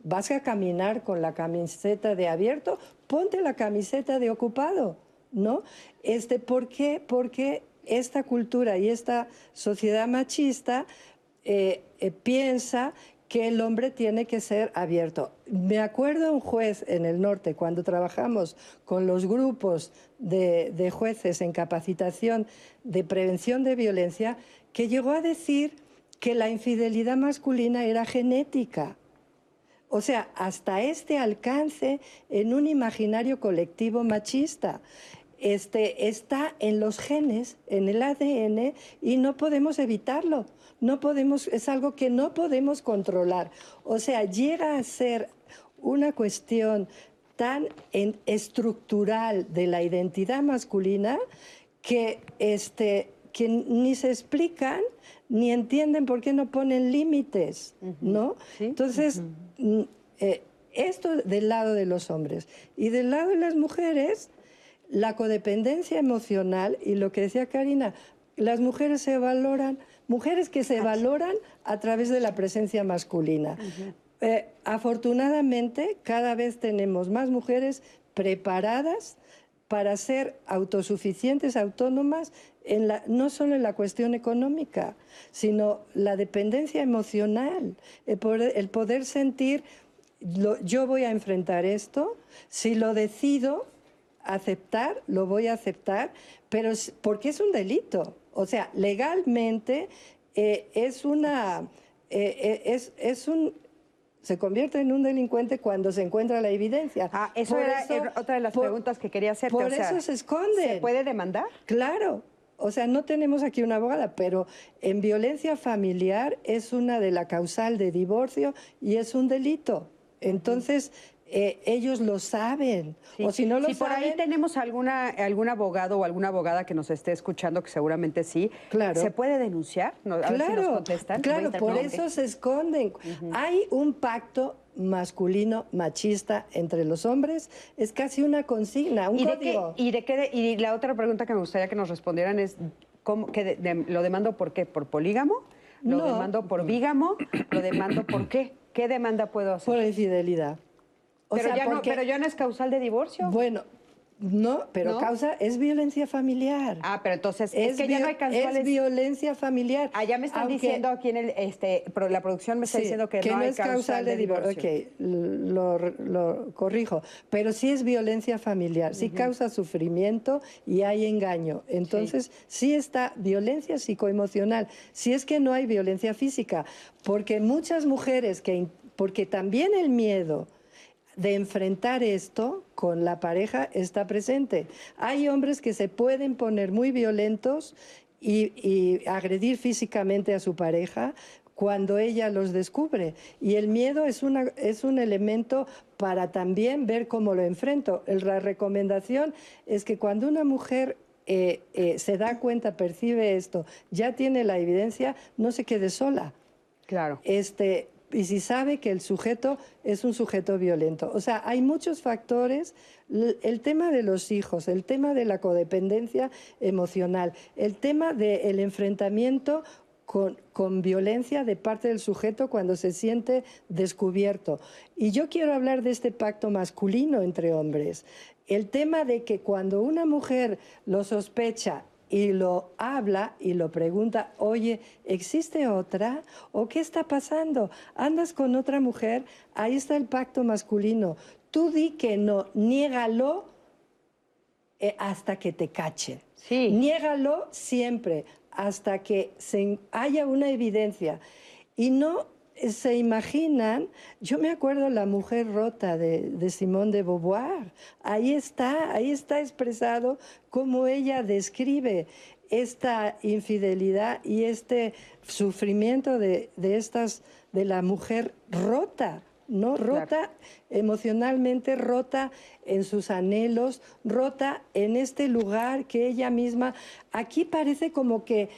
vas a caminar con la camiseta de abierto, ponte la camiseta de ocupado, ¿no? Este, ¿Por qué? Porque esta cultura y esta sociedad machista eh, eh, piensa que el hombre tiene que ser abierto. Me acuerdo un juez en el norte, cuando trabajamos con los grupos de, de jueces en capacitación de prevención de violencia, que llegó a decir que la infidelidad masculina era genética. O sea, hasta este alcance en un imaginario colectivo machista. Este, está en los genes, en el ADN, y no podemos evitarlo. No podemos, es algo que no podemos controlar. O sea, llega a ser una cuestión tan estructural de la identidad masculina que, este, que ni se explican ni entienden por qué no ponen límites, ¿no? Entonces, mm, eh, esto del lado de los hombres. Y del lado de las mujeres, la codependencia emocional y lo que decía Karina, las mujeres se valoran, mujeres que se valoran a través de la presencia masculina. Eh, afortunadamente, cada vez tenemos más mujeres preparadas para ser autosuficientes, autónomas, en la, no solo en la cuestión económica, sino la dependencia emocional, el poder, sentir, yo voy a enfrentar esto, si lo decido aceptar, lo voy a aceptar, pero porque es un delito. O sea, legalmente eh, es una... Eh, eh, es un, se convierte en un delincuente cuando se encuentra la evidencia. Ah, eso era otra de las preguntas que quería hacer. Por eso se esconde. ¿Se puede demandar? Claro. O sea, no tenemos aquí una abogada, pero en violencia familiar es una de la causal de divorcio y es un delito. Entonces, eh, ellos lo saben. O si no lo si por ahí tenemos alguna, algún abogado o alguna abogada que nos esté escuchando, que seguramente sí, claro. ¿se puede denunciar? A claro, contestan. Claro, por eso se esconden. Hay un pacto masculino machista entre los hombres es casi una consigna, un ¿Y código. De y, de qué y la otra pregunta que me gustaría que nos respondieran es, ¿cómo, que ¿lo demando por qué? ¿Por polígamo? ¿Lo demando por bígamo? ¿Lo demando por qué? ¿Qué demanda puedo hacer? Por infidelidad pero, ya no, pero ya no es causal de divorcio. Bueno, no, pero causa es violencia familiar. Ah, pero entonces es, que ya no hay causales. Es violencia familiar. Ah, ya me están diciendo aquí en el este la producción me está diciendo que, no, es causal de, divorcio. Ok, lo, corrijo, pero sí es violencia familiar, sí causa sufrimiento y hay engaño. Entonces, sí. sí está violencia psicoemocional. Si es que no hay violencia física, porque muchas mujeres que porque también el miedo de enfrentar esto con la pareja está presente. Hay hombres que se pueden poner muy violentos y, agredir físicamente a su pareja cuando ella los descubre. Y el miedo es, una, es un elemento para también ver cómo lo enfrento. La recomendación es que cuando una mujer eh, eh, se da cuenta, percibe esto, ya tiene la evidencia, no se quede sola. Claro. Este, y si sabe que el sujeto es un sujeto violento. O sea, hay muchos factores. El tema de los hijos, el tema de la codependencia emocional, el tema del enfrentamiento con, con, violencia de parte del sujeto cuando se siente descubierto. Y yo quiero hablar de este pacto masculino entre hombres. El tema de que cuando una mujer lo sospecha y lo habla y lo pregunta, oye, ¿existe otra? ¿O qué está pasando? ¿Andas con otra mujer? Ahí está el pacto masculino. Tú di que no, niégalo eh, hasta que te cachen. Sí. Niégalo siempre hasta que se, haya una evidencia. Y no se imaginan, yo me acuerdo la mujer rota de, de Simone de Beauvoir, ahí está, ahí está expresado cómo ella describe esta infidelidad y este sufrimiento de, de estas, de la mujer rota, ¿no? Rota emocionalmente, rota en sus anhelos, rota en este lugar que ella misma, aquí parece como que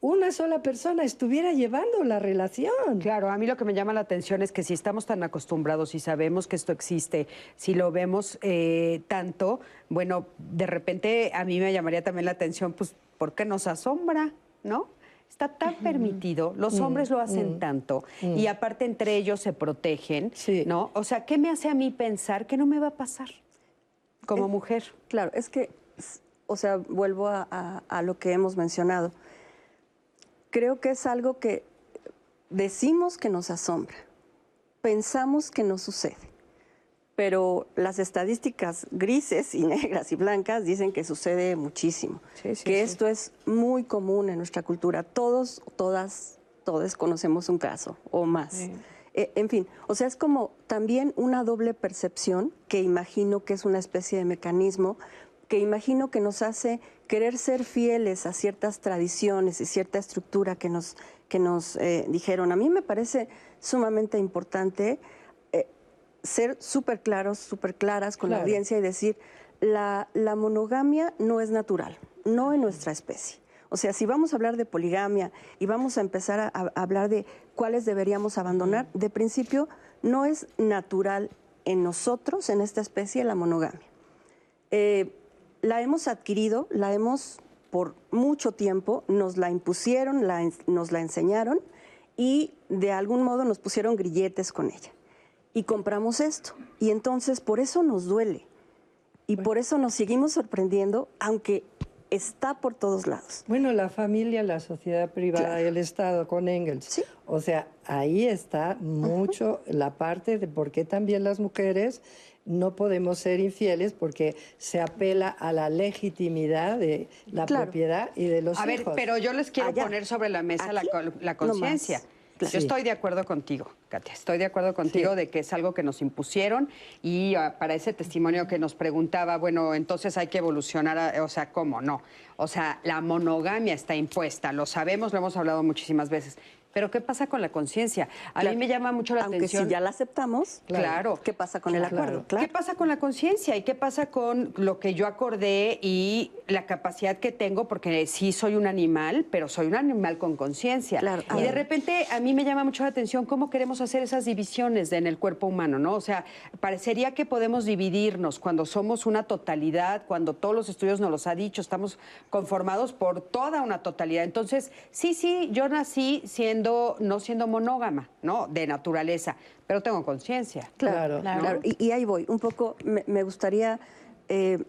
una sola persona estuviera llevando la relación. Claro, a mí lo que me llama la atención es que si estamos tan acostumbrados y sabemos que esto existe, si lo vemos eh, tanto, bueno, de repente a mí me llamaría también la atención, pues, ¿por qué nos asombra? ¿No? Está tan permitido, los mm, hombres lo hacen mm, tanto mm. y aparte entre ellos se protegen, ¿no? O sea, ¿qué me hace a mí pensar que no me va a pasar como mujer? Claro, es que, o sea, vuelvo a lo que hemos mencionado creo que es algo que decimos que nos asombra, pensamos que no sucede. Pero las estadísticas grises y negras y blancas dicen que sucede muchísimo. Sí, sí, que sí. esto es muy común en nuestra cultura. Todos, todas, todos conocemos un caso o más. Eh, en fin, o sea, es como también una doble percepción que imagino que es una especie de mecanismo que imagino que nos hace querer ser fieles a ciertas tradiciones y cierta estructura que nos, que nos eh, dijeron. A mí me parece sumamente importante eh, ser súper claros, súper claras con la audiencia y decir, la, la monogamia no es natural, no en nuestra especie. O sea, si vamos a hablar de poligamia y vamos a empezar a, a hablar de cuáles deberíamos abandonar, de principio no es natural en nosotros, en esta especie, la monogamia. Eh, la hemos adquirido, la hemos por mucho tiempo, nos la impusieron, la nos la enseñaron y de algún modo nos pusieron grilletes con ella. Y compramos esto. Y entonces por eso nos duele. Y por eso nos seguimos sorprendiendo, aunque está por todos lados. Bueno, la familia, la sociedad privada y el Estado con Engels. Sí. O sea, ahí está mucho la parte de por qué también las mujeres no podemos ser infieles porque se apela a la legitimidad de la Claro. propiedad y de los A ver, hijos. pero yo les quiero Allá. poner sobre la mesa la, Aquí, la no conciencia. Yo estoy de acuerdo contigo, Katia. Estoy de acuerdo contigo Sí. de que es algo que nos impusieron y ah, para ese testimonio que nos preguntaba, bueno, entonces hay que evolucionar, a- o sea, ¿cómo? No. O sea, la monogamia está impuesta, lo sabemos, lo hemos hablado muchísimas veces. Pero ¿qué pasa con la conciencia? A Claro. mí me llama mucho la Aunque atención. si ya la aceptamos, Claro. ¿qué pasa con el acuerdo? Claro. ¿Qué pasa con la conciencia y qué pasa con lo que yo acordé y la capacidad que tengo? Porque sí soy un animal, pero soy un animal con conciencia. Claro. Y de repente a mí me llama mucho la atención cómo queremos hacer esas divisiones en el cuerpo humano, ¿no? O sea, parecería que podemos dividirnos cuando somos una totalidad, cuando todos los estudios nos los ha dicho, estamos conformados por toda una totalidad. Entonces, sí, sí, yo nací siendo, no siendo monógama, ¿no? De naturaleza, pero tengo conciencia. Claro. Claro. Claro, y, y ahí voy. Un poco me, me gustaría eh,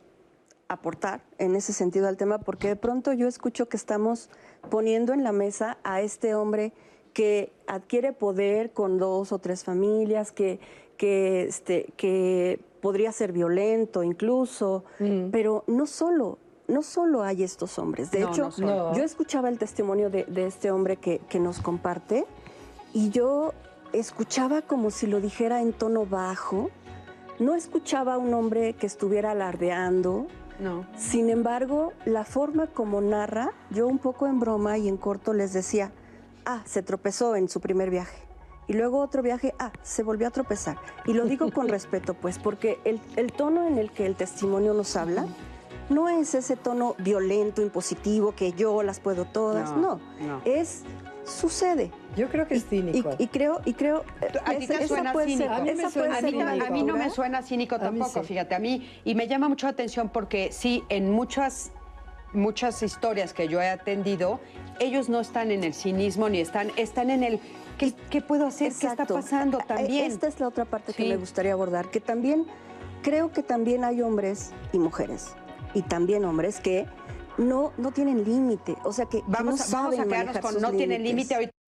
aportar en ese sentido al tema, porque de pronto yo escucho que estamos poniendo en la mesa a este hombre que adquiere poder con dos o tres familias, que, que, este, que podría ser violento incluso, pero no solo. No solo hay estos hombres. De No, hecho, no yo escuchaba el testimonio de, de este hombre que, que nos comparte y yo escuchaba como si lo dijera en tono bajo. No escuchaba a un hombre que estuviera alardeando. No. Sin embargo, la forma como narra, yo un poco en broma y en corto les decía, ah, se tropezó en su primer viaje. Y luego otro viaje, ah, se volvió a tropezar. Y lo digo con respeto, pues, porque el, el tono en el que el testimonio nos habla no es ese tono violento, impositivo, que yo las puedo todas. No, No, no. es sucede. Yo creo que es Y, cínico. y creo, y creo, A ti esa- te esa suena puede ser- cínico. A mí me esa suena puede A mí, ser una cínico. a mí no me suena cínico tampoco, sí. fíjate, a mí, y me llama mucho la atención porque sí, en muchas, muchas historias que yo he atendido, ellos no están en el cinismo ni están, están en el, ¿qué, qué puedo hacer? ¿Qué está pasando también? Esta es la otra parte que me gustaría abordar, que también creo que también hay hombres y mujeres, y también hombres que no, no tienen límite, o sea que, que Vamos, no a, vamos a saben quedarnos manejar con sus no tienen límites. límite ahorita.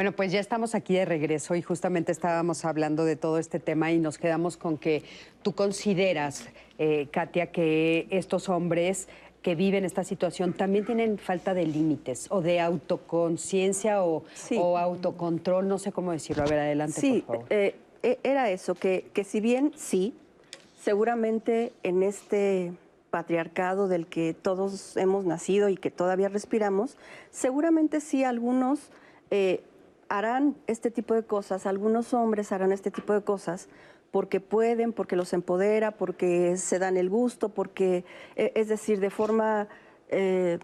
Bueno, pues ya estamos aquí de regreso y justamente estábamos hablando de todo este tema y nos quedamos con que tú consideras, eh, Katia, que estos hombres que viven esta situación también tienen falta de límites o de autoconciencia o, Sí. o autocontrol, no sé cómo decirlo. A ver, adelante, Sí, por favor. eh, e- era eso, que, que si bien sí, seguramente en este patriarcado del que todos hemos nacido y que todavía respiramos, seguramente sí algunos eh, harán este tipo de cosas, algunos hombres harán este tipo de cosas porque pueden, porque los empodera, porque se dan el gusto, porque, eh, es decir, de forma... eh,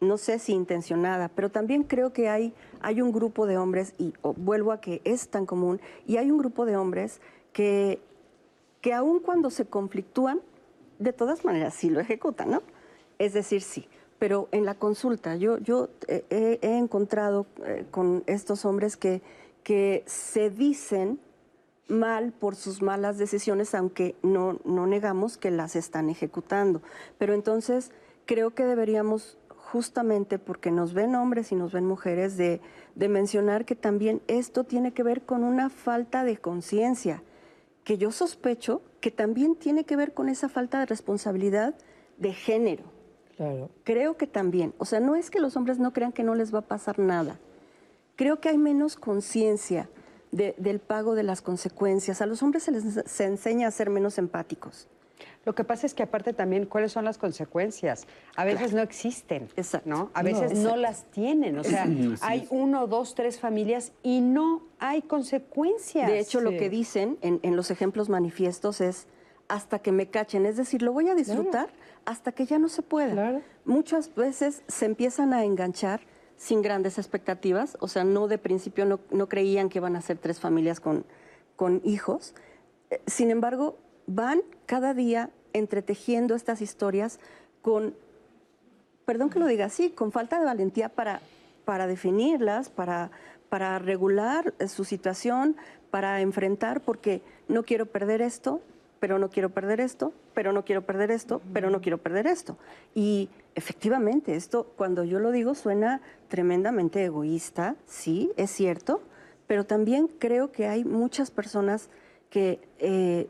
no sé si intencionada, pero también creo que hay, hay un grupo de hombres, y vuelvo a que es tan común, y hay un grupo de hombres que, que aun cuando se conflictúan, de todas maneras sí lo ejecutan, ¿no? Es decir, sí. Pero en la consulta, yo, yo eh, he, he encontrado eh, con estos hombres que, que se dicen mal por sus malas decisiones, aunque no, no negamos que las están ejecutando. Pero entonces creo que deberíamos justamente porque nos ven hombres y nos ven mujeres, de, de mencionar que también esto tiene que ver con una falta de conciencia, que yo sospecho que también tiene que ver con esa falta de responsabilidad de género. Claro. Creo que también, o sea, no es que los hombres no crean que no les va a pasar nada. Creo que hay menos conciencia de- del pago de las consecuencias. A los hombres se les se enseña a ser menos empáticos. Lo que pasa es que aparte también, ¿cuáles son las consecuencias? A veces no existen, ¿no? A veces no, exacto. las tienen. O sea, hay uno, dos, tres familias y no hay consecuencias. De hecho, lo que dicen en, en los ejemplos manifiestos es hasta que me cachen, es decir, lo voy a disfrutar hasta que ya no se pueda. Muchas veces se empiezan a enganchar sin grandes expectativas, o sea, no de principio no, creían que iban a ser tres familias con, con hijos. Eh, Sin embargo, van cada día entretejiendo estas historias con perdón que lo diga así, con falta de valentía para, para definirlas, para, para regular eh, su situación, para enfrentar, porque no quiero perder esto, pero no quiero perder esto, pero no quiero perder esto, pero no quiero perder esto. Y efectivamente, esto cuando yo lo digo suena tremendamente egoísta, sí, es cierto, pero también creo que hay muchas personas que, eh,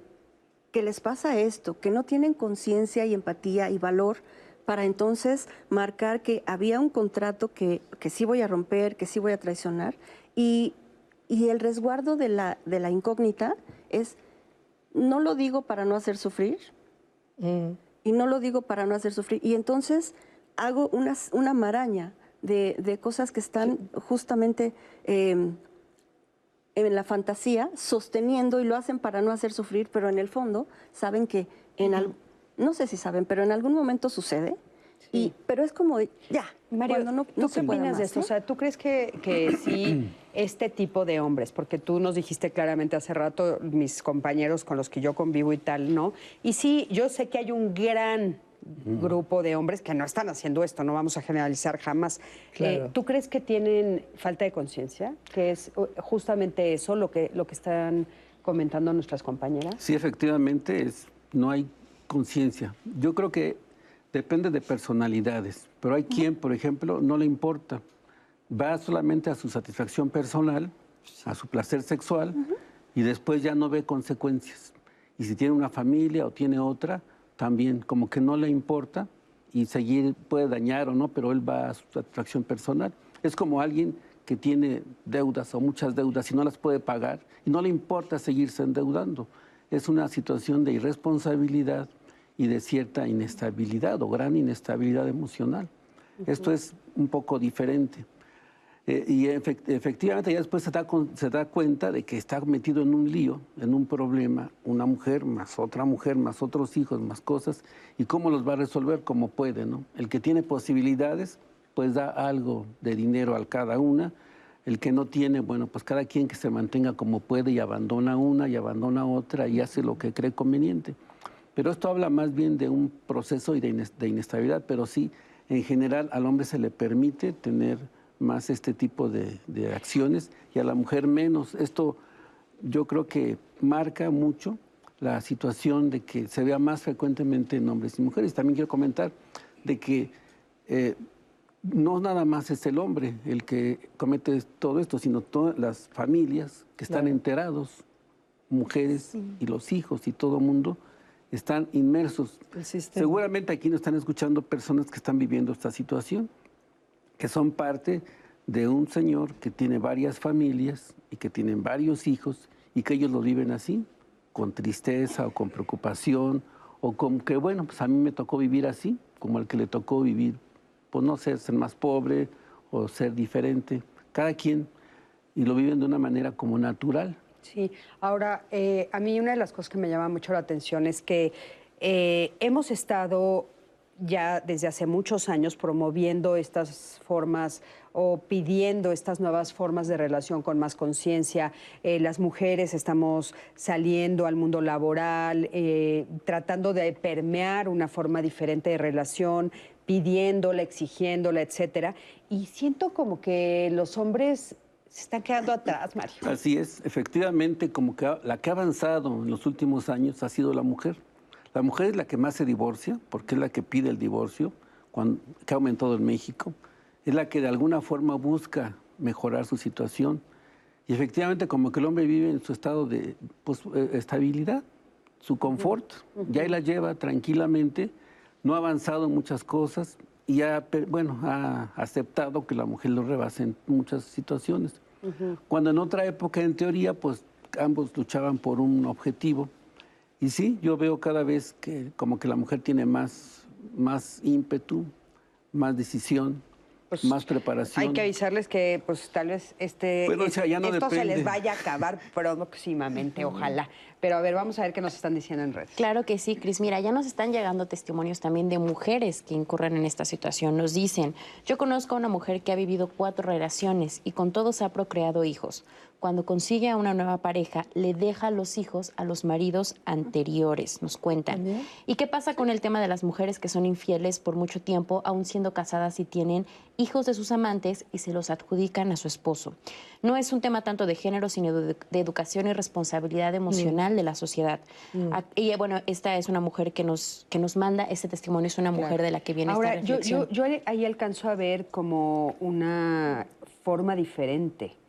que les pasa esto, que no tienen conciencia y empatía y valor para entonces marcar que había un contrato que, que sí voy a romper, que sí voy a traicionar. Y, y el resguardo de la, de la incógnita es, no lo digo para no hacer sufrir, y no lo digo para no hacer sufrir. Y entonces hago una, una maraña de, de cosas que están justamente eh, en la fantasía, sosteniendo y lo hacen para no hacer sufrir, pero en el fondo saben que en al- no sé si saben, pero en algún momento sucede. Y, pero es como, ya, Mario, cuando no, ¿tú no qué se pueda opinas de esto? O sea, ¿tú crees que, que sí este tipo de hombres, porque tú nos dijiste claramente hace rato, mis compañeros con los que yo convivo y tal, ¿no? Y sí, yo sé que hay un gran grupo de hombres que no están haciendo esto, no vamos a generalizar jamás. Claro. Eh, ¿Tú crees que tienen falta de conciencia? Que es uh, justamente eso lo que, lo que están comentando nuestras compañeras. Sí, efectivamente, es, no hay conciencia. Yo creo que depende de personalidades, pero hay quien, por ejemplo, no le importa. Va solamente a su satisfacción personal, a su placer sexual, y después ya no ve consecuencias. Y si tiene una familia o tiene otra, también como que no le importa y seguir puede dañar o no, pero él va a su satisfacción personal. Es como alguien que tiene deudas o muchas deudas y no las puede pagar y no le importa seguirse endeudando. Es una situación de irresponsabilidad y de cierta inestabilidad o gran inestabilidad emocional. Esto es un poco diferente. Eh, y efect- efectivamente ya después se da, con- se da cuenta de que está metido en un lío, en un problema, una mujer más otra mujer, más otros hijos, más cosas, y cómo los va a resolver como puede, ¿no? El que tiene posibilidades, pues da algo de dinero a cada una, el que no tiene, bueno, pues cada quien que se mantenga como puede y abandona una y abandona otra y hace lo que cree conveniente. Pero esto habla más bien de un proceso y de, ines- de inestabilidad, pero sí, en general al hombre se le permite tener más este tipo de, de acciones y a la mujer menos. Esto yo creo que marca mucho la situación de que se vea más frecuentemente en hombres y mujeres. También quiero comentar de que eh, no nada más es el hombre el que comete todo esto, sino todas las familias que están Claro. enterados, mujeres y los hijos y todo el mundo están inmersos. Seguramente aquí nos están escuchando personas que están viviendo esta situación, que son parte de un señor que tiene varias familias y que tienen varios hijos y que ellos lo viven así, con tristeza o con preocupación o con que, bueno, pues a mí me tocó vivir así, como al que le tocó vivir, pues no sé, ser más pobre o ser diferente, cada quien, y lo viven de una manera como natural. Sí, ahora, eh, a mí una de las cosas que me llama mucho la atención es que eh, hemos estado ya desde hace muchos años promoviendo estas formas o pidiendo estas nuevas formas de relación con más conciencia. Eh, las mujeres estamos saliendo al mundo laboral, eh, tratando de permear una forma diferente de relación, pidiéndola, exigiéndola, etcétera. Y siento como que los hombres se están quedando atrás, Mario. Así es, efectivamente, como que la que ha avanzado en los últimos años ha sido la mujer. La mujer es la que más se divorcia, porque es la que pide el divorcio, cuando, que ha aumentado en México. Es la que de alguna forma busca mejorar su situación. Y efectivamente, como que el hombre vive en su estado de pues, eh, estabilidad, su confort, ya él la lleva tranquilamente, no ha avanzado en muchas cosas, y ha, bueno, ha aceptado que la mujer lo rebase en muchas situaciones. Cuando en otra época, en teoría, pues ambos luchaban por un objetivo. Y sí, yo veo cada vez que como que la mujer tiene más, más ímpetu, más decisión, pues, más preparación. Hay que avisarles que pues tal vez este, esto se les vaya a acabar próximamente, ojalá. Pero a ver, vamos a ver qué nos están diciendo en red. Claro que sí, Cris. Mira, ya nos están llegando testimonios también de mujeres que incurren en esta situación. Nos dicen, yo conozco a una mujer que ha vivido cuatro relaciones y con todos ha procreado hijos cuando consigue a una nueva pareja, le deja los hijos a los maridos anteriores, nos cuentan. ¿Y qué pasa con el tema de las mujeres que son infieles por mucho tiempo, aún siendo casadas y tienen hijos de sus amantes y se los adjudican a su esposo? No es un tema tanto de género, sino de, educación y responsabilidad emocional de la sociedad. Y bueno, esta es una mujer que nos, que nos manda ese testimonio, es una mujer de la que viene Ahora, esta reflexión. yo ahí alcanzo a ver como una forma diferente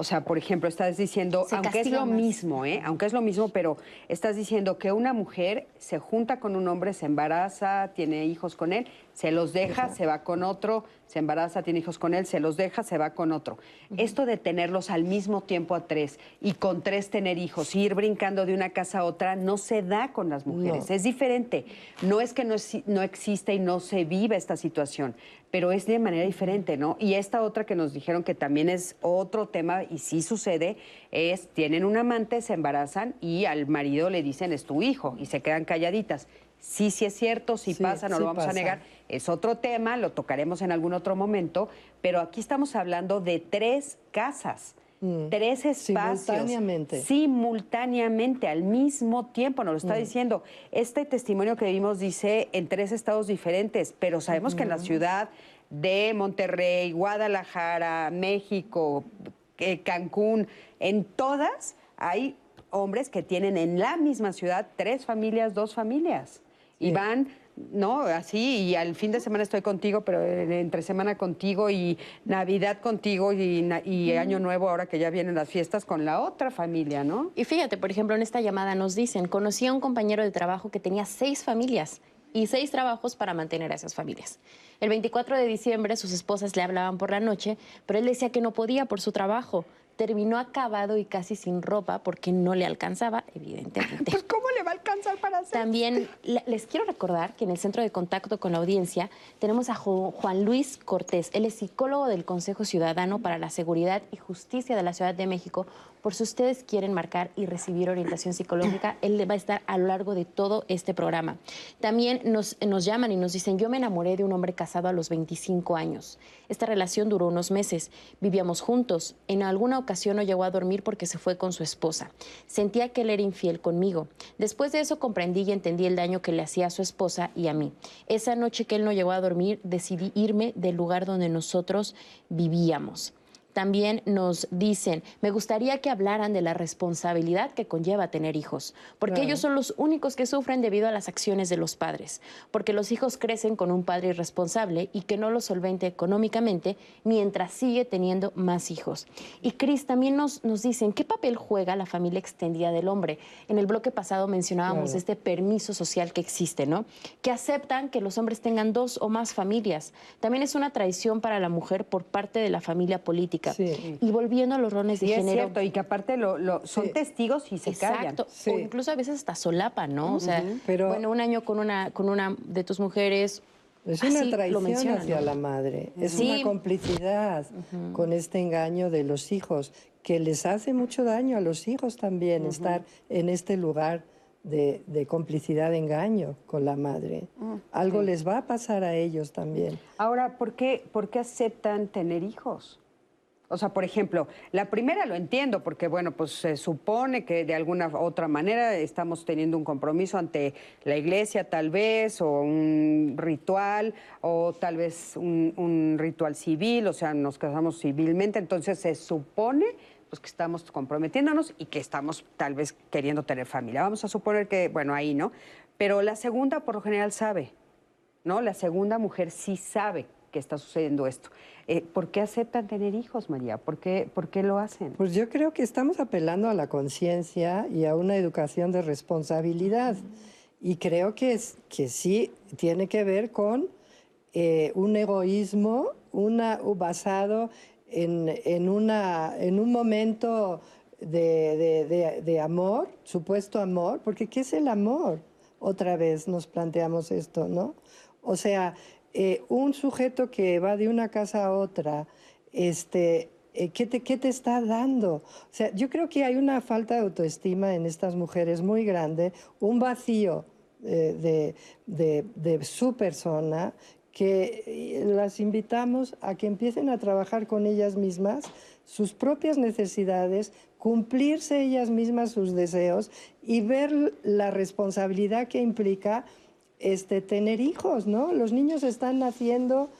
o sea, por ejemplo, estás diciendo, aunque es lo mismo, ¿eh? aunque es lo mismo, pero estás diciendo que una mujer se junta con un hombre, se embaraza, tiene hijos con él, se los deja, se va con otro, se embaraza, tiene hijos con él, se los deja, se va con otro. Esto de tenerlos al mismo tiempo a tres y con tres tener hijos, ir brincando de una casa a otra, no se da con las mujeres. Es diferente. No es que no, no existe y no se vive esta situación, pero es de manera diferente, ¿no? Y esta otra que nos dijeron que también es otro tema y sí sucede, es tienen un amante, se embarazan y al marido le dicen es tu hijo y se quedan calladitas. Sí, sí es cierto, sí, pasa, no lo vamos a negar. Es otro tema, lo tocaremos en algún otro momento, pero aquí estamos hablando de tres casas. Mm. Tres espacios. Simultáneamente. Simultáneamente, al mismo tiempo, nos lo está mm. diciendo. Este testimonio que vimos dice en tres estados diferentes, pero sabemos que en la ciudad de Monterrey, Guadalajara, México, eh, Cancún, en todas hay hombres que tienen en la misma ciudad tres familias, dos familias. Y van ¿no? Así, y al fin de semana estoy contigo, pero entre semana contigo y Navidad contigo y, Año Nuevo, ahora que ya vienen las fiestas, con la otra familia, ¿no? Y fíjate, por ejemplo, en esta llamada nos dicen, conocí a un compañero de trabajo que tenía seis familias y seis trabajos para mantener a esas familias. El 24 de diciembre sus esposas le hablaban por la noche, pero él decía que no podía por su trabajo terminó acabado y casi sin ropa porque no le alcanzaba, evidentemente. Pues ¿cómo le va a alcanzar para hacer? También les quiero recordar que en el Centro de Contacto con la Audiencia tenemos a Juan Luis Cortés. Él es psicólogo del Consejo Ciudadano para la Seguridad y Justicia de la Ciudad de México. Por si ustedes quieren marcar y recibir orientación psicológica, él va a estar a lo largo de todo este programa. También nos, nos llaman y nos dicen, yo me enamoré de un hombre casado a los 25 años. Esta relación duró unos meses. Vivíamos juntos. En alguna ocasión no llegó a dormir porque se fue con su esposa. Sentía que él era infiel conmigo. Después de eso comprendí y entendí el daño que le hacía a su esposa y a mí. Esa noche que él no llegó a dormir, decidí irme del lugar donde nosotros vivíamos también nos dicen, me gustaría que hablaran de la responsabilidad que conlleva tener hijos, porque ellos son los únicos que sufren debido a las acciones de los padres, porque los hijos crecen con un padre irresponsable y que no los solvente económicamente mientras sigue teniendo más hijos. Y Cris, también nos, nos dicen, ¿qué papel juega la familia extendida del hombre? En el bloque pasado mencionábamos este permiso social que existe, ¿no? Que aceptan que los hombres tengan dos o más familias. También es una tradición para la mujer por parte de la familia política y volviendo a los roles de género. Es cierto, y que aparte lo, son testigos y se Exacto. O incluso a veces hasta solapa, ¿no? O sea, bueno, un año con una, con una de tus mujeres. Es una traición hacia la madre, es una complicidad con este engaño de los hijos, que les hace mucho daño a los hijos también estar en este lugar de, complicidad, de engaño con la madre. Algo les va a pasar a ellos también. Ahora, ¿por qué, ¿por qué aceptan tener hijos? O sea, por ejemplo, la primera lo entiendo porque, bueno, pues se supone que de alguna otra manera estamos teniendo un compromiso ante la iglesia tal vez, o un ritual, o tal vez un, un ritual civil, o sea, nos casamos civilmente, entonces se supone pues que estamos comprometiéndonos y que estamos tal vez queriendo tener familia. Vamos a suponer que, bueno, ahí, ¿no? Pero la segunda por lo general sabe, ¿no? La segunda mujer sí sabe que está sucediendo esto. Eh, ¿Por qué aceptan tener hijos, María? ¿Por qué, ¿Por qué lo hacen? Pues yo creo que estamos apelando a la conciencia y a una educación de responsabilidad. Y creo que, es, que sí tiene que ver con eh, un egoísmo una, basado en, en, una, en un momento de, de, de, de, amor, supuesto amor, porque ¿qué es el amor? Otra vez nos planteamos esto, ¿no? O sea, eh, un sujeto que va de una casa a otra, este, eh, ¿qué, te, ¿qué, te, está dando? O sea, yo creo que hay una falta de autoestima en estas mujeres muy grande, un vacío eh, de, de, de, su persona que las invitamos a que empiecen a trabajar con ellas mismas sus propias necesidades, cumplirse ellas mismas sus deseos y ver la responsabilidad que implica este, tener hijos, ¿no? Los niños están naciendo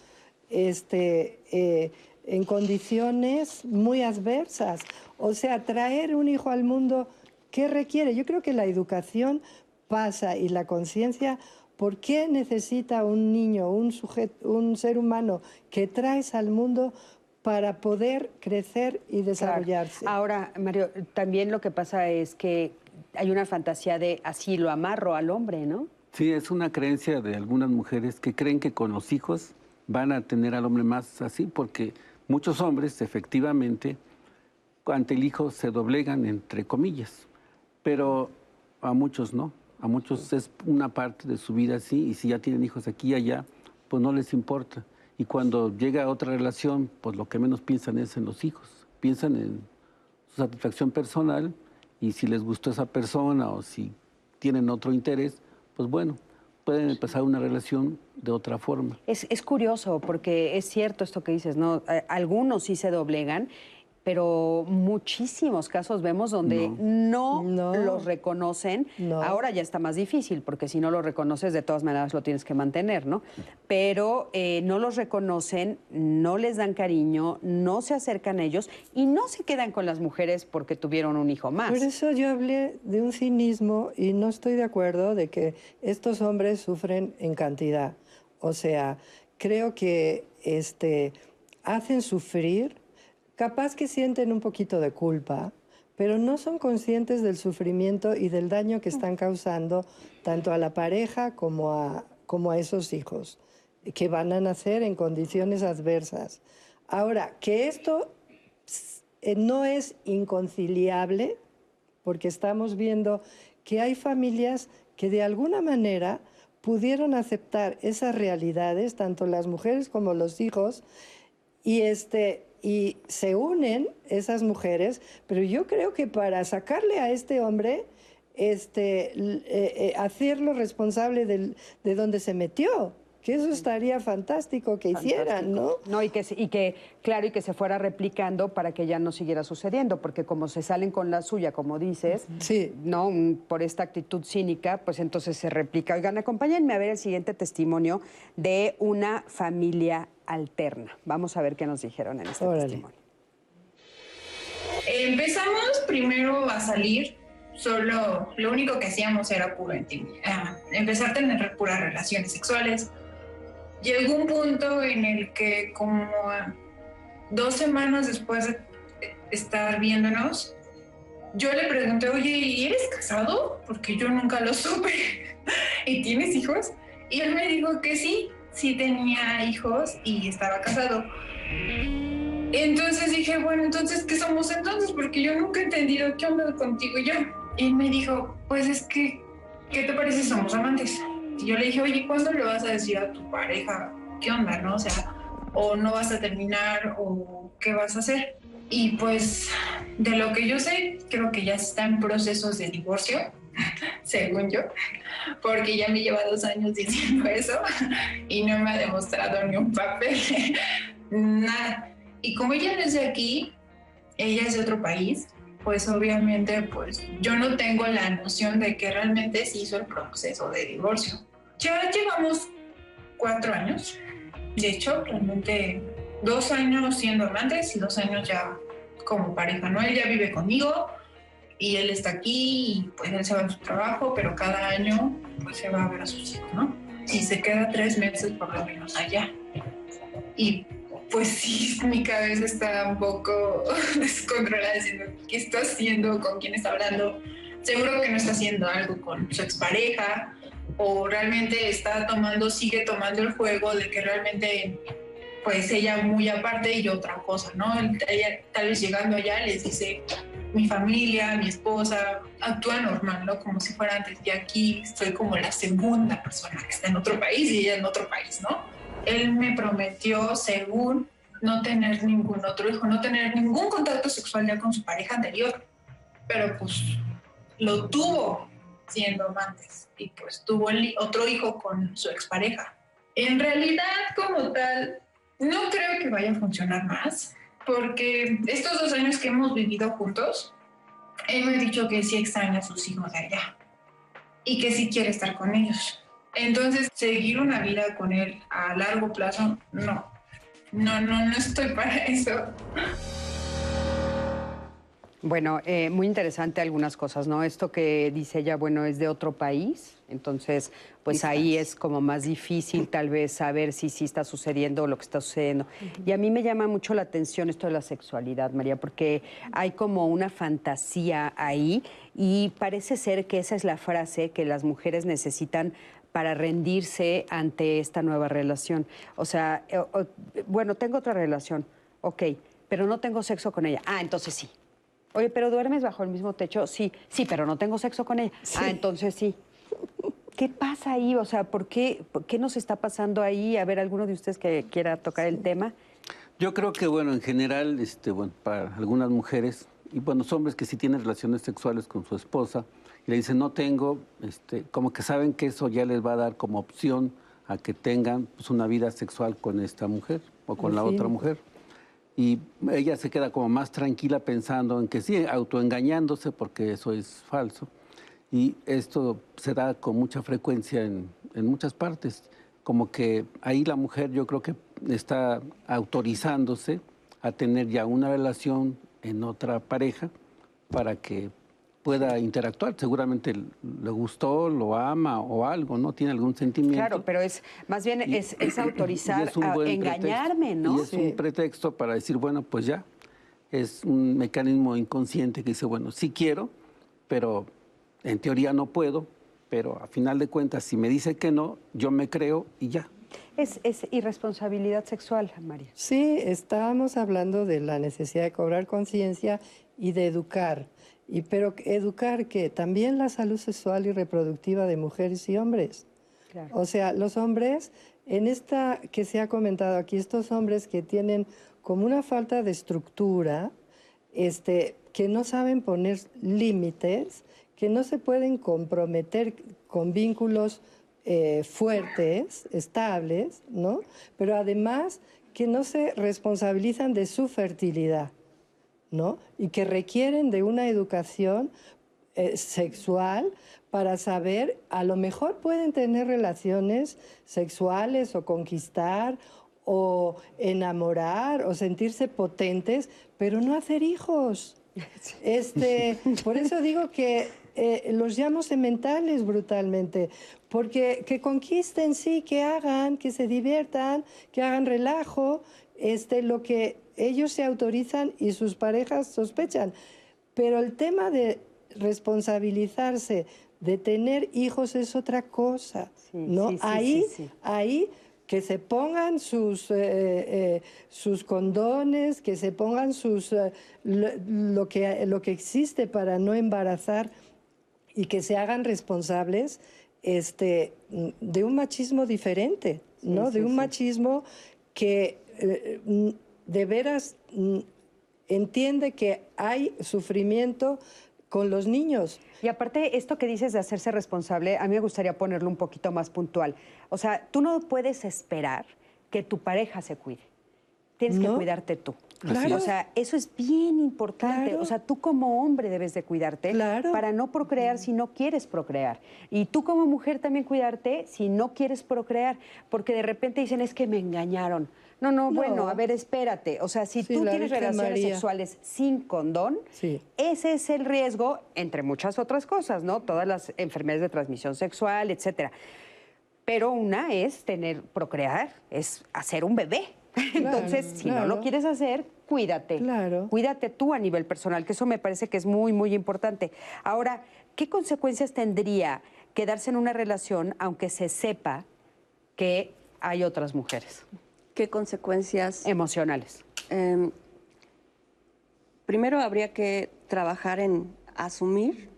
este, eh, en condiciones muy adversas. O sea, traer un hijo al mundo, ¿qué requiere? Yo creo que la educación pasa y la conciencia, ¿por qué necesita un niño, un, sujeto, un ser humano que traes al mundo para poder crecer y desarrollarse? Claro. Ahora, Mario, también lo que pasa es que hay una fantasía de así lo amarro al hombre, ¿no? Sí, es una creencia de algunas mujeres que creen que con los hijos van a tener al hombre más así, porque muchos hombres efectivamente ante el hijo se doblegan, entre comillas, pero a muchos no, a muchos es una parte de su vida así, y si ya tienen hijos aquí y allá, pues no les importa. Y cuando llega otra relación, pues lo que menos piensan es en los hijos, piensan en su satisfacción personal y si les gustó esa persona o si tienen otro interés, pues bueno, pueden empezar una relación de otra forma. Es, es, curioso porque es cierto esto que dices, ¿no? Algunos sí se doblegan pero muchísimos casos vemos donde no, no, no. los reconocen. No. Ahora ya está más difícil, porque si no lo reconoces, de todas maneras lo tienes que mantener, ¿no? Pero eh, no los reconocen, no les dan cariño, no se acercan a ellos y no se quedan con las mujeres porque tuvieron un hijo más. Por eso yo hablé de un cinismo y no estoy de acuerdo de que estos hombres sufren en cantidad. O sea, creo que este, hacen sufrir capaz que sienten un poquito de culpa, pero no son conscientes del sufrimiento y del daño que están causando tanto a la pareja como a, esos hijos, que van a nacer en condiciones adversas. Ahora, que esto eh, no es inconciliable, porque estamos viendo que hay familias que de alguna manera pudieron aceptar esas realidades, tanto las mujeres como los hijos, y este, y se unen esas mujeres, pero yo creo que para sacarle a este hombre, este, eh, eh, hacerlo responsable de donde se metió, que eso estaría fantástico que hicieran, ¿no? No, y que, y que, claro, y que se fuera replicando para que ya no siguiera sucediendo, porque como se salen con la suya, como dices, sí. ¿no? Por esta actitud cínica, pues entonces se replica. Oigan, acompáñenme a ver el siguiente testimonio de una familia alterna. Vamos a ver qué nos dijeron en este Órale. testimonio. Empezamos primero a salir, solo lo único que hacíamos era puro intimidad, empezar a tener puras relaciones sexuales. Llegó un punto en el que como dos semanas después de estar viéndonos, yo le pregunté, oye, ¿y eres casado? Porque yo nunca lo supe. ¿Y tienes hijos? Y él me dijo que sí, sí tenía hijos y estaba casado. Entonces dije, bueno, entonces, ¿qué somos entonces? Porque yo nunca he entendido qué onda contigo y yo. Y me dijo, pues es que, ¿qué te parece somos amantes? Yo le dije, oye, ¿cuándo le vas a decir a tu pareja qué onda, no? O sea, o no vas a terminar o qué vas a hacer. Y pues, de lo que yo sé, creo que ya está en procesos de divorcio, según yo, porque ya me lleva dos años diciendo eso y no me ha demostrado ni un papel, nada. Y como ella no es de aquí, ella es de otro país, pues obviamente pues yo no tengo la noción de que realmente se hizo el proceso de divorcio. Ya llevamos cuatro años, de hecho, realmente dos años siendo amantes y dos años ya como pareja, ¿no? Él ya vive conmigo y él está aquí y pues él se va a su trabajo, pero cada año pues se va a ver a sus hijos, ¿no? Y se queda tres meses por lo menos allá. Y pues sí, mi cabeza está un poco descontrolada diciendo, ¿qué está haciendo? ¿Con quién está hablando? Seguro que no está haciendo algo con su expareja o realmente está tomando, sigue tomando el juego de que realmente pues ella muy aparte y otra cosa, ¿no? Ella, tal vez llegando allá les dice, mi familia, mi esposa, actúa normal, ¿no? Como si fuera antes. Y aquí estoy como la segunda persona que está en otro país y ella en otro país, ¿no? Él me prometió, según, no tener ningún otro hijo, no tener ningún contacto sexual ya con su pareja anterior. Pero pues lo tuvo siendo amantes y pues tuvo otro hijo con su expareja. En realidad, como tal, no creo que vaya a funcionar más, porque estos dos años que hemos vivido juntos, él me ha dicho que sí extraña a sus hijos de allá y que sí quiere estar con ellos. Entonces, seguir una vida con él a largo plazo, no. No, no, no estoy para eso. Bueno, eh, muy interesante algunas cosas, ¿no? Esto que dice ella, bueno, es de otro país, entonces, pues ahí es como más difícil tal vez saber si sí está sucediendo lo que está sucediendo. Y a mí me llama mucho la atención esto de la sexualidad, María, porque hay como una fantasía ahí y parece ser que esa es la frase que las mujeres necesitan para rendirse ante esta nueva relación. O sea, eh, bueno, tengo otra relación, ok, pero no tengo sexo con ella. Ah, entonces sí. Oye, pero duermes bajo el mismo techo. Sí, sí, pero no tengo sexo con ella. Ah, entonces sí. ¿Qué pasa ahí? O sea, ¿por qué, ¿qué nos está pasando ahí? A ver, alguno de ustedes que quiera tocar el tema. Yo creo que, bueno, en general, este, bueno, para algunas mujeres y buenos hombres que sí tienen relaciones sexuales con su esposa y le dicen no tengo, este, como que saben que eso ya les va a dar como opción a que tengan pues, una vida sexual con esta mujer o con la otra mujer y ella se queda como más tranquila pensando en que sí, autoengañándose porque eso es falso. Y esto se da con mucha frecuencia en, en muchas partes, como que ahí la mujer yo creo que está autorizándose a tener ya una relación en otra pareja para que pueda interactuar. Seguramente le gustó, lo ama o algo, ¿no? Tiene algún sentimiento. Claro, pero es más bien es, autorizar a engañarme, ¿no? Y es un pretexto para decir, bueno, pues ya. Es un mecanismo inconsciente que dice, bueno, sí quiero, pero en teoría no puedo, pero a final de cuentas, si me dice que no, yo me creo y ya. Es, es, irresponsabilidad sexual, María. Sí, estábamos hablando de la necesidad de cobrar conciencia y de educar. Y, pero educar que también la salud sexual y reproductiva de mujeres y hombres. O sea, los hombres, en esta que se ha comentado aquí, estos hombres que tienen como una falta de estructura, este, que no saben poner límites, que no se pueden comprometer con vínculos eh, fuertes, estables, ¿no? Pero además que no se responsabilizan de su fertilidad. ¿No? Y que requieren de una educación eh, sexual para saber, a lo mejor pueden tener relaciones sexuales o conquistar o enamorar o sentirse potentes, pero no hacer hijos. Este, por eso digo que eh, los llamo sementales brutalmente, porque que conquisten, sí, que hagan, que se diviertan, que hagan relajo, este, lo que ellos se autorizan y sus parejas sospechan. Pero el tema de responsabilizarse, de tener hijos es otra cosa, ¿no? ahí, ahí que se pongan sus, eh, eh, sus condones, que se pongan sus, eh, lo, que, lo que existe para no embarazar y que se hagan responsables este, de un machismo diferente, ¿no? de un machismo que de veras mm, entiende que hay sufrimiento con los niños. Y aparte, esto que dices de hacerse responsable, a mí me gustaría ponerlo un poquito más puntual. O sea, tú no puedes esperar que tu pareja se cuide. tienes que cuidarte tú. Claro. O sea, eso es bien importante. Claro. O sea, tú como hombre debes de cuidarte Claro. para no procrear si no quieres procrear. Y tú como mujer también cuidarte si no quieres procrear. Porque de repente dicen, es que me engañaron. No, no, No. bueno, a ver, espérate. O sea, si Sí, tú tienes Virgen relaciones María. sexuales sin condón, Sí. ese es el riesgo, entre muchas otras cosas, ¿no? Todas las enfermedades de transmisión sexual, etcétera. Pero una es tener, procrear, es hacer un bebé. Entonces, si no lo quieres hacer, cuídate. Claro. Cuídate tú a nivel personal, que eso me parece que es muy, muy importante. Ahora, ¿qué consecuencias tendría quedarse en una relación aunque se sepa que hay otras mujeres ¿Qué consecuencias? emocionales? Em, primero habría que trabajar en asumir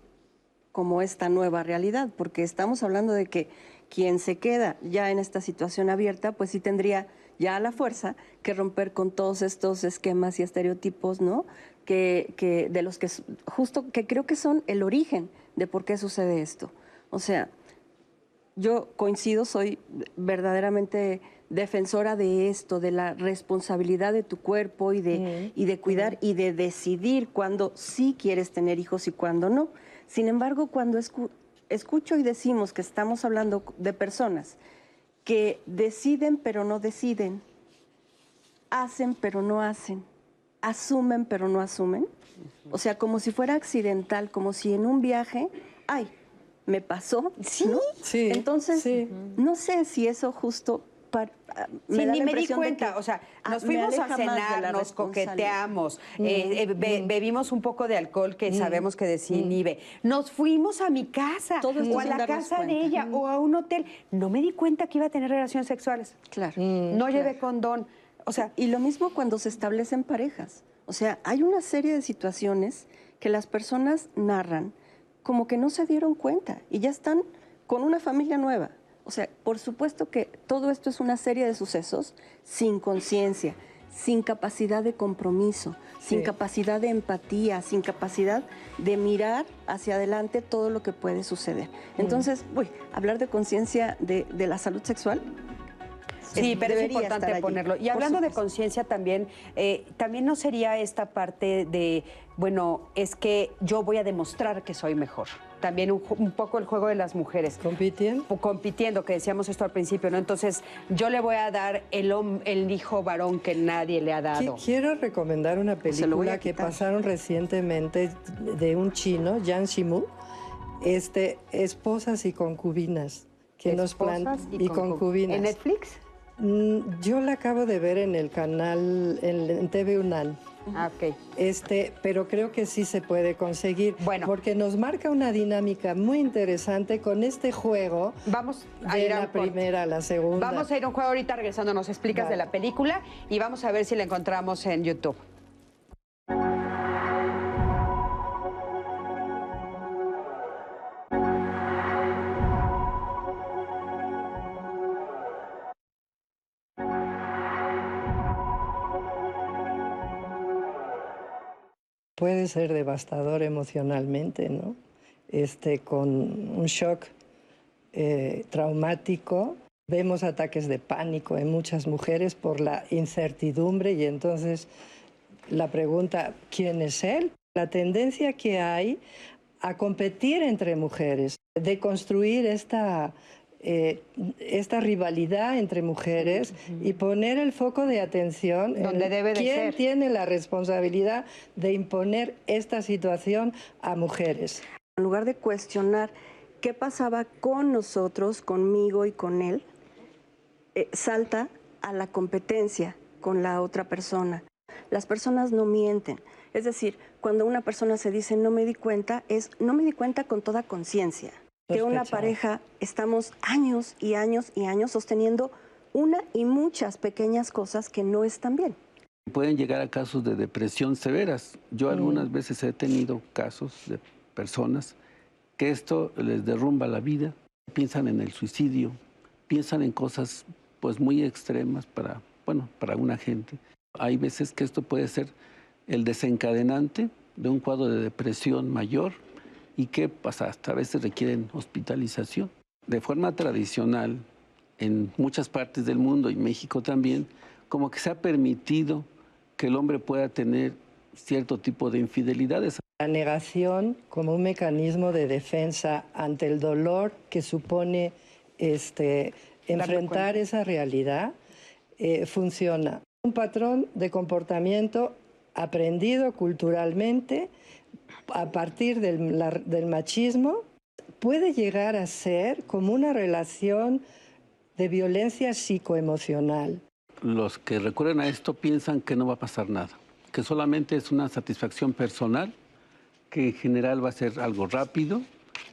como esta nueva realidad, porque estamos hablando de que quien se queda ya en esta situación abierta, pues sí tendría ya a la fuerza que romper con todos estos esquemas y estereotipos, ¿no? Que, que de los que justo que creo que son el origen de por qué sucede esto. O sea, yo coincido, soy verdaderamente defensora de esto, de la responsabilidad de tu cuerpo y de, y de cuidar y de decidir cuándo sí quieres tener hijos y cuándo no. Sin embargo, cuando escu- escucho y decimos que estamos hablando de personas que deciden pero no deciden, hacen pero no hacen, asumen pero no asumen, o sea, como si fuera accidental, como si en un viaje, ay, me pasó, Sí. ¿no? Sí, Entonces, sí. no sé si eso justo ah, Sí, ni me di cuenta, que, o sea, ah, nos fuimos a cenar, nos coqueteamos, eh, eh, be- bebimos un poco de alcohol que sabemos que desinhibe, nos fuimos a mi casa Todo o a la casa de ella o a un hotel. No me di cuenta que iba a tener relaciones sexuales. Claro. No llevé condón. O sea, Y lo mismo cuando se establecen parejas. O sea, hay una serie de situaciones que las personas narran como que no se dieron cuenta y ya están con una familia nueva. O sea, por supuesto que todo esto es una serie de sucesos sin conciencia, sin capacidad de compromiso, sin capacidad de empatía, sin capacidad de mirar hacia adelante todo lo que puede suceder. Entonces, uy, hablar de conciencia de, de la salud sexual Sí, pero es importante ponerlo. Y hablando de conciencia también, eh, también no sería esta parte de, bueno, es que yo voy a demostrar que soy mejor. También un, poco el juego de las mujeres. ¿Compitiendo? Compitiendo, que decíamos esto al principio, ¿no? Entonces, yo le voy a dar el, el hijo varón que nadie le ha dado. Quiero recomendar una voy película a que pasaron recientemente de un chino, Yang Shimu, este, Esposas y concubinas, que nos plan Esposas y, concu- concubinas. ¿En Netflix? Mm, Yo la acabo de ver en el canal, en, en TV UNAL. Ah. Este, pero creo que sí se puede conseguir. Bueno. Porque nos marca una dinámica muy interesante con este juego Vamos a de ir a un la corte. primera a la segunda. Vamos a ir a un juego ahorita regresando, nos explicas Vale. de la película y vamos a ver si la encontramos en YouTube. Puede ser devastador emocionalmente, ¿no? Este, con un shock eh, traumático. Vemos ataques de pánico en muchas mujeres por la incertidumbre y entonces la pregunta, ¿quién es él? La tendencia que hay a competir entre mujeres, de construir esta, eh, esta rivalidad entre mujeres y poner el foco de atención Donde en debe de quién ser. tiene la responsabilidad de imponer esta situación a mujeres. En lugar de cuestionar qué pasaba con nosotros, conmigo y con él, eh, salta a la competencia con la otra persona. Las personas no mienten. Es decir, cuando una persona se dice no me di cuenta, es no me di cuenta con toda conciencia. Que una pareja estamos años y años y años sosteniendo una y muchas pequeñas cosas que no están bien. Pueden llegar a casos de depresión severas. Yo algunas veces he tenido casos de personas que esto les derrumba la vida, piensan en el suicidio, piensan en cosas pues muy extremas para, bueno, para una gente. Hay veces que esto puede ser el desencadenante de un cuadro de depresión mayor y que pues, hasta a veces requieren hospitalización. De forma tradicional, en muchas partes del mundo y México también, como que se ha permitido que el hombre pueda tener cierto tipo de infidelidades. La negación como un mecanismo de defensa ante el dolor que supone este, enfrentar esa realidad eh, funciona. Un patrón de comportamiento aprendido culturalmente a partir del, del machismo puede llegar a ser como una relación de violencia psicoemocional. Los que recurren a esto piensan que no va a pasar nada, que solamente es una satisfacción personal, que en general va a ser algo rápido,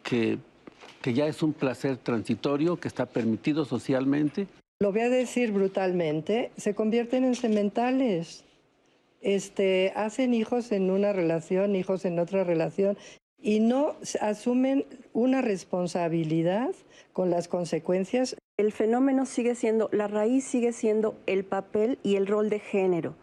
que, que ya es un placer transitorio, que está permitido socialmente. Lo voy a decir brutalmente, se convierten en sementales. Este, hacen hijos en una relación, hijos en otra relación, y no asumen una responsabilidad con las consecuencias. El fenómeno sigue siendo, la raíz sigue siendo el papel y el rol de género.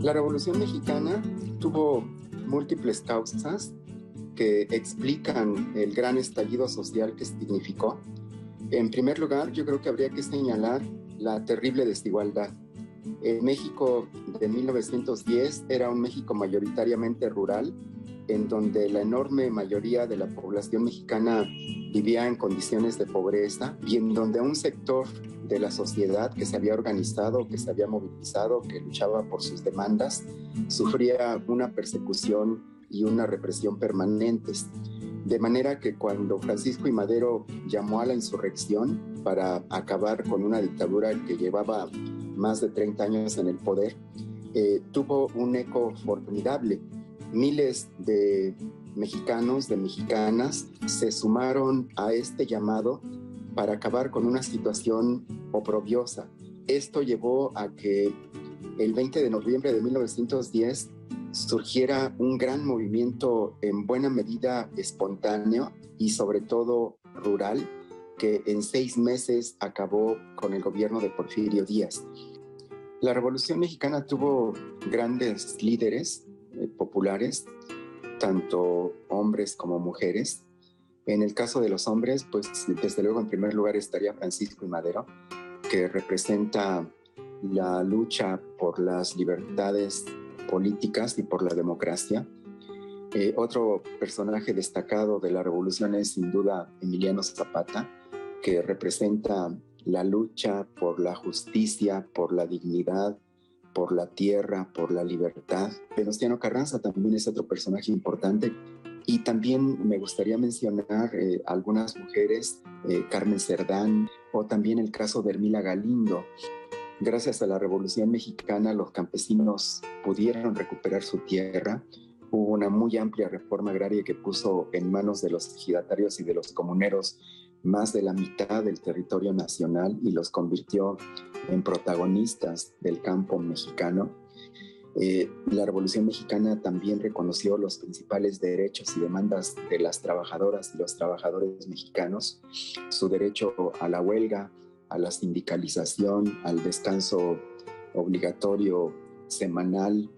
La Revolución Mexicana tuvo múltiples causas que explican el gran estallido social que significó en primer lugar, yo creo que habría que señalar la terrible desigualdad. El México de 1910 era un México mayoritariamente rural, en donde la enorme mayoría de la población mexicana vivía en condiciones de pobreza y en donde un sector de la sociedad que se había organizado, que se había movilizado, que luchaba por sus demandas, sufría una persecución y una represión permanentes. De manera que cuando Francisco y Madero llamó a la insurrección para acabar con una dictadura que llevaba más de 30 años en el poder, eh, tuvo un eco formidable. Miles de mexicanos, de mexicanas, se sumaron a este llamado para acabar con una situación oprobiosa. Esto llevó a que el 20 de noviembre de 1910 surgiera un gran movimiento en buena medida espontáneo y sobre todo rural que en seis meses acabó con el gobierno de Porfirio Díaz. La Revolución Mexicana tuvo grandes líderes eh, populares, tanto hombres como mujeres. En el caso de los hombres, pues desde luego en primer lugar estaría Francisco y Madero, que representa la lucha por las libertades políticas y por la democracia. Eh, otro personaje destacado de la revolución es sin duda Emiliano Zapata, que representa la lucha por la justicia, por la dignidad, por la tierra, por la libertad. Venustiano Carranza también es otro personaje importante. Y también me gustaría mencionar eh, algunas mujeres, eh, Carmen Cerdán o también el caso de Hermila Galindo, Gracias a la Revolución Mexicana, los campesinos pudieron recuperar su tierra. Hubo una muy amplia reforma agraria que puso en manos de los ejidatarios y de los comuneros más de la mitad del territorio nacional y los convirtió en protagonistas del campo mexicano. Eh, la Revolución Mexicana también reconoció los principales derechos y demandas de las trabajadoras y los trabajadores mexicanos, su derecho a la huelga, a la sindicalización, al descanso obligatorio semanal,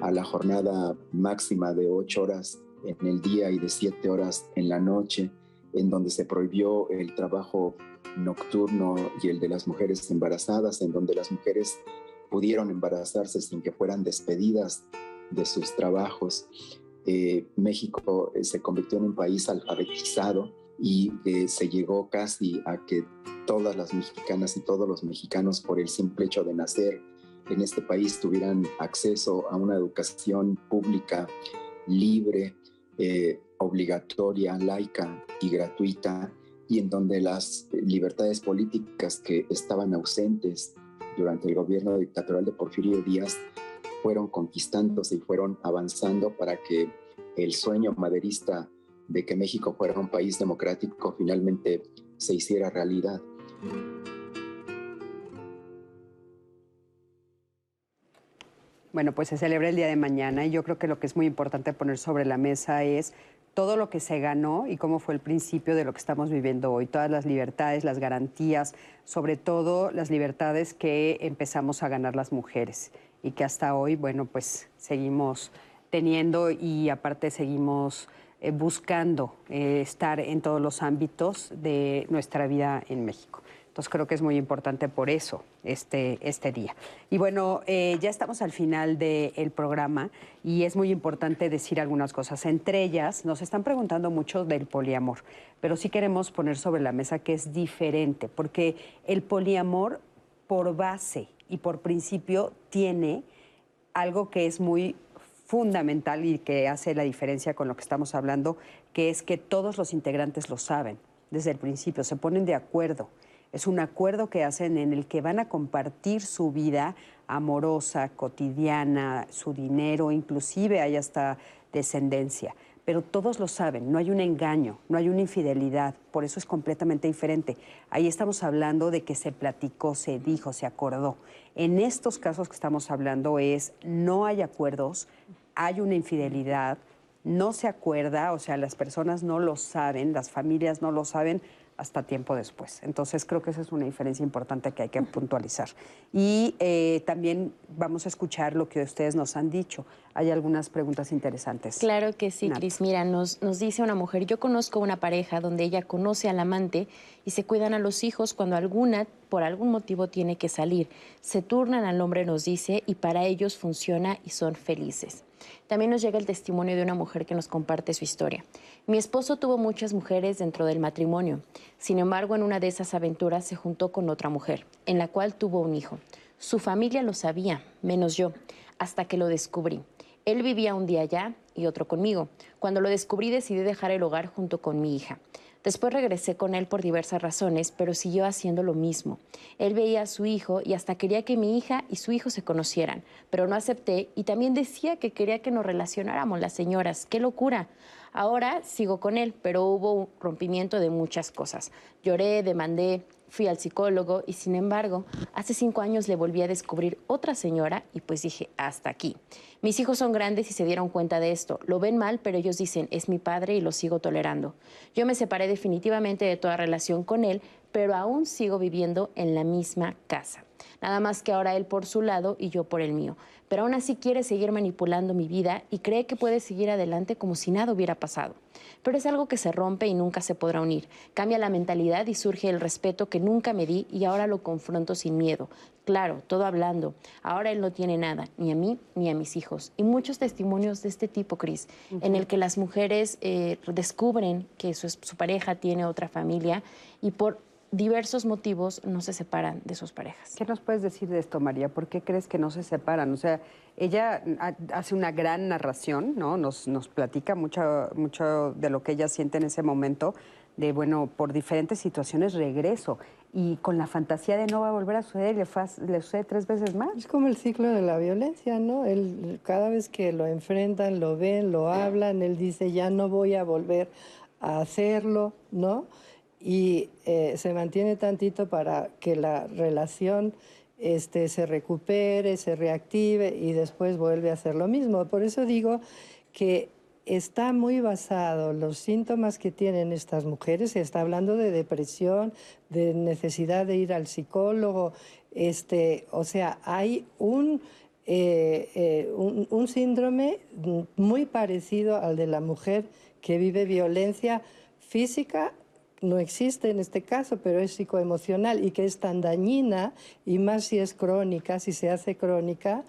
a la jornada máxima de ocho horas en el día y de siete horas en la noche, en donde se prohibió el trabajo nocturno y el de las mujeres embarazadas, en donde las mujeres pudieron embarazarse sin que fueran despedidas de sus trabajos. Eh, México eh, se convirtió en un país alfabetizado y eh, se llegó casi a que todas las mexicanas y todos los mexicanos por el simple hecho de nacer en este país tuvieran acceso a una educación pública libre, eh, obligatoria, laica y gratuita, y en donde las libertades políticas que estaban ausentes durante el gobierno dictatorial de Porfirio Díaz fueron conquistándose y fueron avanzando para que el sueño maderista de que México fuera un país democrático finalmente se hiciera realidad. Bueno, pues se celebra el día de mañana y yo creo que lo que es muy importante poner sobre la mesa es todo lo que se ganó y cómo fue el principio de lo que estamos viviendo hoy, todas las libertades, las garantías, sobre todo las libertades que empezamos a ganar las mujeres y que hasta hoy, bueno, pues seguimos teniendo y aparte seguimos eh, buscando eh, estar en todos los ámbitos de nuestra vida en México. Entonces creo que es muy importante por eso este, este día. Y bueno, eh, ya estamos al final del programa y es muy importante decir algunas cosas. Entre ellas, nos están preguntando mucho del poliamor, pero sí queremos poner sobre la mesa que es diferente, porque el poliamor por base y por principio tiene algo que es muy fundamental y que hace la diferencia con lo que estamos hablando, que es que todos los integrantes lo saben desde el principio, se ponen de acuerdo es un acuerdo que hacen en el que van a compartir su vida amorosa, cotidiana, su dinero, inclusive hay hasta descendencia. Pero todos lo saben, no hay un engaño, no hay una infidelidad, por eso es completamente diferente. Ahí estamos hablando de que se platicó, se dijo, se acordó. En estos casos que estamos hablando es, no hay acuerdos, hay una infidelidad, no se acuerda, o sea, las personas no lo saben, las familias no lo saben, hasta tiempo después. Entonces creo que esa es una diferencia importante que hay que puntualizar. Y eh, también vamos a escuchar lo que ustedes nos han dicho. Hay algunas preguntas interesantes. Claro que sí, Cris. Mira, nos, nos dice una mujer, yo conozco una pareja donde ella conoce al amante y se cuidan a los hijos cuando alguna, por algún motivo, tiene que salir. Se turnan al hombre, nos dice, y para ellos funciona y son felices. También nos llega el testimonio de una mujer que nos comparte su historia. Mi esposo tuvo muchas mujeres dentro del matrimonio. Sin embargo, en una de esas aventuras se juntó con otra mujer, en la cual tuvo un hijo. Su familia lo sabía, menos yo, hasta que lo descubrí. Él vivía un día allá y otro conmigo. Cuando lo descubrí decidí dejar el hogar junto con mi hija. Después regresé con él por diversas razones, pero siguió haciendo lo mismo. Él veía a su hijo y hasta quería que mi hija y su hijo se conocieran, pero no acepté y también decía que quería que nos relacionáramos las señoras. ¡Qué locura! Ahora sigo con él, pero hubo un rompimiento de muchas cosas. Lloré, demandé, fui al psicólogo y sin embargo, hace cinco años le volví a descubrir otra señora y pues dije, hasta aquí. Mis hijos son grandes y se dieron cuenta de esto. Lo ven mal, pero ellos dicen, es mi padre y lo sigo tolerando. Yo me separé definitivamente de toda relación con él, pero aún sigo viviendo en la misma casa. Nada más que ahora él por su lado y yo por el mío pero aún así quiere seguir manipulando mi vida y cree que puede seguir adelante como si nada hubiera pasado. Pero es algo que se rompe y nunca se podrá unir. Cambia la mentalidad y surge el respeto que nunca me di y ahora lo confronto sin miedo. Claro, todo hablando. Ahora él no tiene nada, ni a mí ni a mis hijos. Y muchos testimonios de este tipo, Cris, en el que las mujeres eh, descubren que su, su pareja tiene otra familia y por diversos motivos no se separan de sus parejas. ¿Qué nos puedes decir de esto, María? ¿Por qué crees que no se separan? O sea, ella hace una gran narración, ¿no? Nos, nos platica mucho, mucho de lo que ella siente en ese momento, de, bueno, por diferentes situaciones regreso. Y con la fantasía de no va a volver a suceder, le, le sucede tres veces más. Es como el ciclo de la violencia, ¿no? Él, cada vez que lo enfrentan, lo ven, lo hablan, él dice, ya no voy a volver a hacerlo, ¿no? Y eh, se mantiene tantito para que la relación este, se recupere, se reactive y después vuelve a hacer lo mismo. Por eso digo que está muy basado los síntomas que tienen estas mujeres, se está hablando de depresión, de necesidad de ir al psicólogo, este, o sea, hay un, eh, eh, un síndrome muy parecido al de la mujer que vive violencia física no existe en este caso, pero es psicoemocional y que es tan dañina, y más si es crónica, si se hace crónica,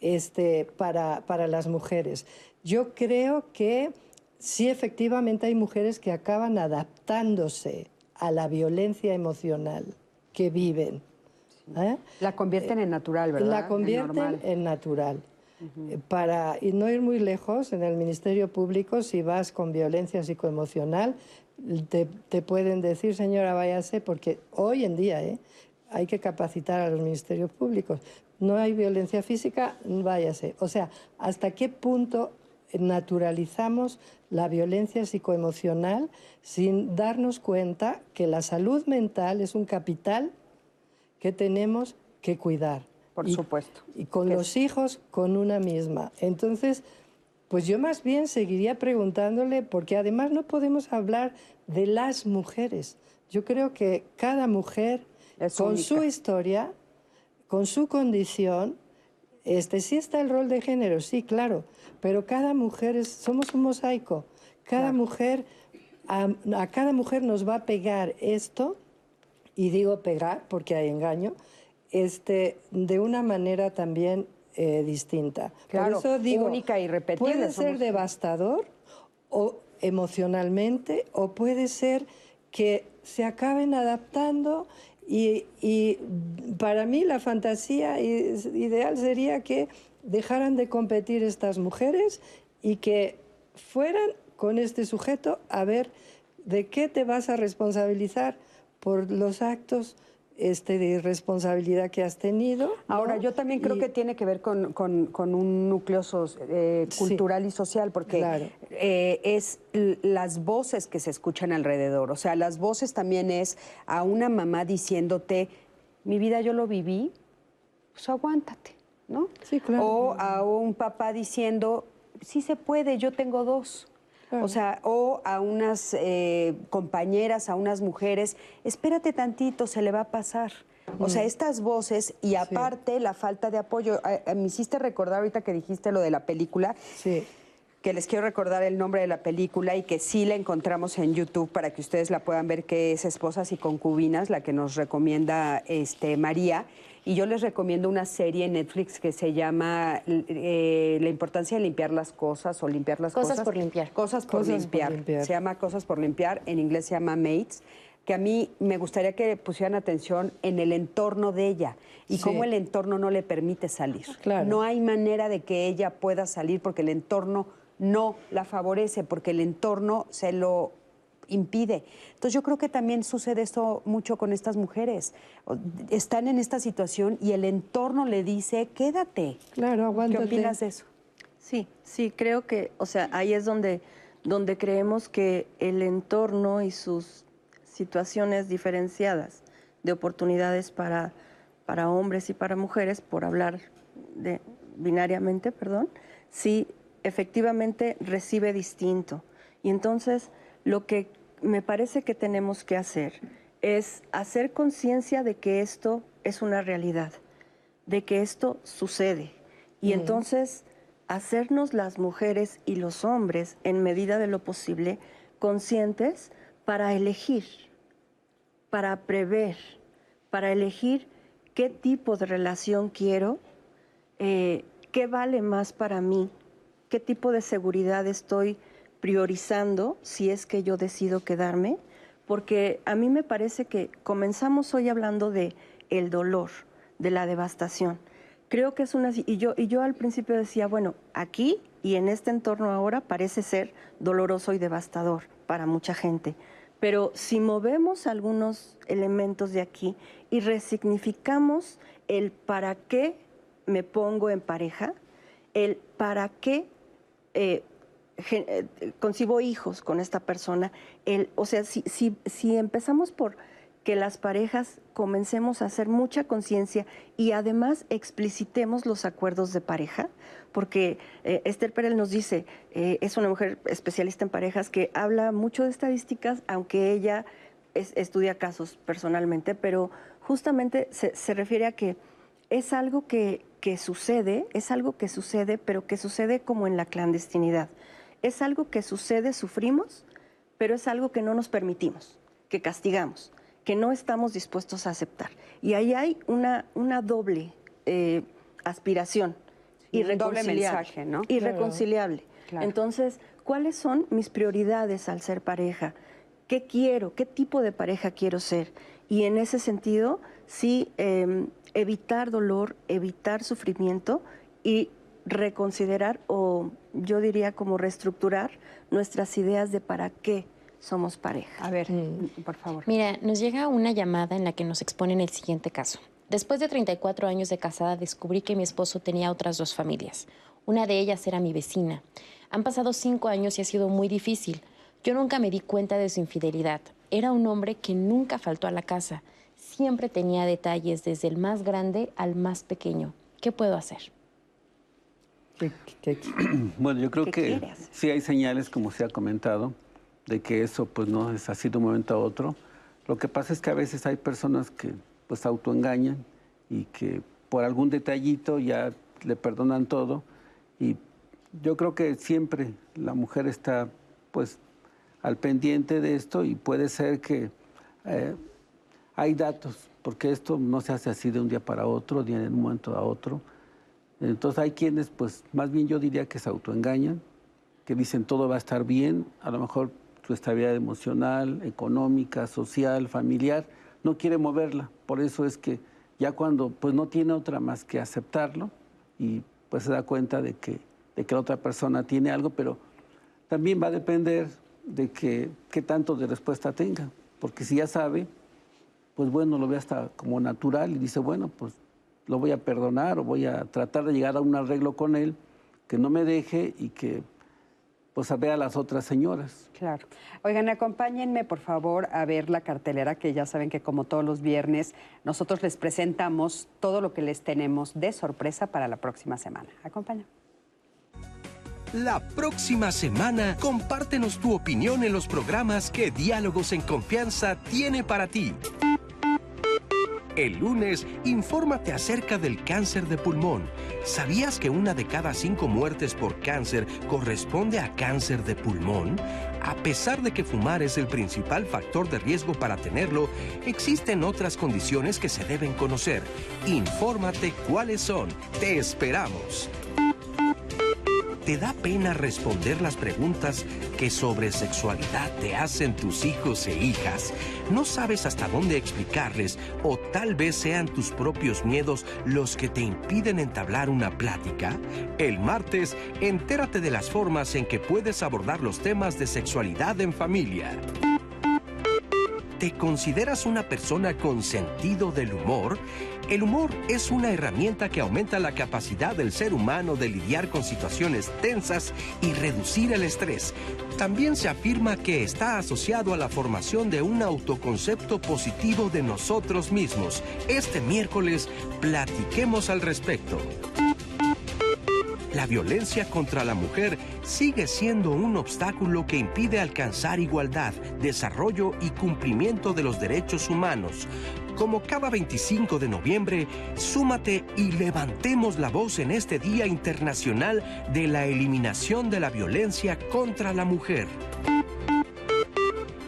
este, para, para las mujeres. Yo creo que sí, efectivamente hay mujeres que acaban adaptándose a la violencia emocional que viven. ¿eh? La convierten en natural, ¿verdad? La convierten en, natural. Para y no ir muy lejos, en el Ministerio Público, si vas con violencia psicoemocional, te, pueden decir, señora, váyase, porque hoy en día ¿eh? hay que capacitar a los ministerios públicos. No hay violencia física, váyase. O sea, ¿hasta qué punto naturalizamos la violencia psicoemocional sin darnos cuenta que la salud mental es un capital que tenemos que cuidar? Por supuesto. Y con los hijos, con una misma. Entonces, pues yo más bien seguiría preguntándole, porque además no podemos hablar de las mujeres. Yo creo que cada mujer, con su historia, con su condición, este, sí está el rol de género, sí, claro, pero cada mujer es, somos un mosaico. Cada mujer, a, a cada mujer nos va a pegar esto, y digo pegar porque hay engaño, este, de una manera también eh, distinta. Claro, Por eso digo, única y repetible, Puede ser somos- devastador o emocionalmente, o puede ser que se acaben adaptando y, y para mí la fantasía ideal sería que dejaran de competir estas mujeres y que fueran con este sujeto a ver de qué te vas a responsabilizar por los actos este, de irresponsabilidad que has tenido. ¿no? Ahora, yo también creo Y- que tiene que ver con, con- con un núcleo eh, Sí. cultural y social, porque Claro. eh, es las voces que se escuchan alrededor. O sea, las voces también es a una mamá diciéndote, mi vida yo lo viví, pues aguántate, ¿no? Sí, claro. O a un papá diciendo, sí se puede, yo tengo dos. O sea, o a unas eh, compañeras, a unas mujeres, espérate tantito, se le va a pasar. O sea, estas voces y aparte la falta de apoyo. Eh, eh, me hiciste recordar ahorita que dijiste lo de la película. Que les quiero recordar el nombre de la película y que sí la encontramos en YouTube para que ustedes la puedan ver, que es Esposas y Concubinas, la que nos recomienda este, María. Y yo les recomiendo una serie en Netflix que se llama eh, La importancia de limpiar las cosas o limpiar las cosas. Cosas por limpiar. Cosas por, Cosas por limpiar. limpiar. Se llama Cosas por limpiar, en inglés se llama Mates, que a mí me gustaría que pusieran atención en el entorno de ella y Sí. cómo el entorno no le permite salir. Claro. No hay manera de que ella pueda salir porque el entorno no la favorece, porque el entorno se lo impide. Entonces yo creo que también sucede esto mucho con estas mujeres. Están en esta situación y el entorno le dice, quédate. Claro, ¿Qué aguántate. opinas de eso? Sí, sí, creo que, o sea, ahí es donde, donde creemos que el entorno y sus situaciones diferenciadas de oportunidades para, para hombres y para mujeres, por hablar de binariamente, perdón, sí efectivamente recibe distinto. Y entonces lo que me parece que tenemos que hacer es hacer conciencia de que esto es una realidad, de que esto sucede. Y Mm. entonces hacernos las mujeres y los hombres, en medida de lo posible, conscientes para elegir, para prever, para elegir qué tipo de relación quiero, eh, qué vale más para mí, qué tipo de seguridad estoy priorizando si es que yo decido quedarme, porque a mí me parece que comenzamos hoy hablando de el dolor, de la devastación. Creo que es una y yo y yo al principio decía, bueno, aquí y en este entorno ahora parece ser doloroso y devastador para mucha gente. Pero si movemos algunos elementos de aquí y resignificamos el para qué me pongo en pareja, el para qué eh, concibo hijos con esta persona, el, o sea, si, si, empezamos por que las parejas comencemos a hacer mucha conciencia y además explicitemos los acuerdos de pareja, porque eh, Esther Perel nos dice, eh, es una mujer especialista en parejas que habla mucho de estadísticas, aunque ella es- estudia casos personalmente, pero justamente se, refiere a que es algo que sucede, es algo que sucede, pero que sucede como en la clandestinidad. Es algo que sucede, sufrimos, pero es algo que no nos permitimos, que castigamos, que no estamos dispuestos a aceptar. Y ahí hay una, una doble eh, aspiración. Sí, un doble irreconciliable, mensaje, ¿no? Irreconciliable. Claro. Entonces, ¿cuáles son mis prioridades al ser pareja? ¿Qué quiero? ¿Qué tipo de pareja quiero ser? Y en ese sentido, sí, eh, evitar dolor, evitar sufrimiento y reconsiderar o yo diría como reestructurar nuestras ideas de para qué somos pareja. A ver, por favor. Mira, nos llega una llamada en la que nos exponen el siguiente caso. Después de 34 años de casada, descubrí que mi esposo tenía otras dos familias. Una de ellas era mi vecina. Han pasado cinco años y ha sido muy difícil. Yo nunca me di cuenta de su infidelidad. Era un hombre que nunca faltó a la casa. Siempre tenía detalles, desde el más grande al más pequeño. ¿Qué puedo hacer? Bueno, yo creo ¿Qué que sí hay señales, como se ha comentado, de que eso pues no es así de un momento a otro. Lo que pasa es que a veces hay personas que pues autoengañan y que por algún detallito ya le perdonan todo y yo creo que siempre la mujer está pues al pendiente de esto y puede ser que eh, hay datos, porque esto no se hace así de un día para otro, de un momento a otro. Entonces hay quienes, pues más bien yo diría que se autoengañan, que dicen todo va a estar bien, a lo mejor su estabilidad emocional, económica, social, familiar, no quiere moverla. Por eso es que ya cuando pues no tiene otra más que aceptarlo y pues se da cuenta de que, de que la otra persona tiene algo, pero también va a depender de que, qué tanto de respuesta tenga. Porque si ya sabe, pues bueno, lo ve hasta como natural y dice, bueno, pues lo voy a perdonar o voy a tratar de llegar a un arreglo con él que no me deje y que pues a ver a las otras señoras. Claro. Oigan, acompáñenme por favor a ver la cartelera, que ya saben que como todos los viernes, nosotros les presentamos todo lo que les tenemos de sorpresa para la próxima semana. Acompáñenme. La próxima semana, compártenos tu opinión en los programas que Diálogos en Confianza tiene para ti. El lunes, infórmate acerca del cáncer de pulmón. ¿Sabías que una de cada cinco muertes por cáncer corresponde a cáncer de pulmón? A pesar de que fumar es el principal factor de riesgo para tenerlo, existen otras condiciones que se deben conocer. Infórmate cuáles son. Te esperamos. ¿Te da pena responder las preguntas que sobre sexualidad te hacen tus hijos e hijas? ¿No sabes hasta dónde explicarles o tal vez sean tus propios miedos los que te impiden entablar una plática? El martes, entérate de las formas en que puedes abordar los temas de sexualidad en familia. ¿Te consideras una persona con sentido del humor? El humor es una herramienta que aumenta la capacidad del ser humano de lidiar con situaciones tensas y reducir el estrés. También se afirma que está asociado a la formación de un autoconcepto positivo de nosotros mismos. Este miércoles platiquemos al respecto. La violencia contra la mujer sigue siendo un obstáculo que impide alcanzar igualdad, desarrollo y cumplimiento de los derechos humanos. Como cada 25 de noviembre, súmate y levantemos la voz en este Día Internacional de la Eliminación de la Violencia contra la Mujer.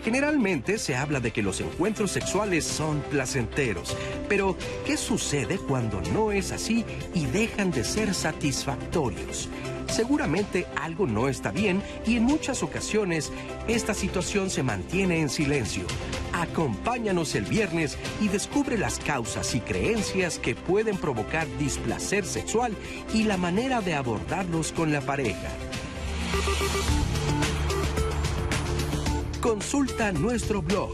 Generalmente se habla de que los encuentros sexuales son placenteros, pero ¿qué sucede cuando no es así y dejan de ser satisfactorios? Seguramente algo no está bien y en muchas ocasiones esta situación se mantiene en silencio. Acompáñanos el viernes y descubre las causas y creencias que pueden provocar displacer sexual y la manera de abordarlos con la pareja. Consulta nuestro blog,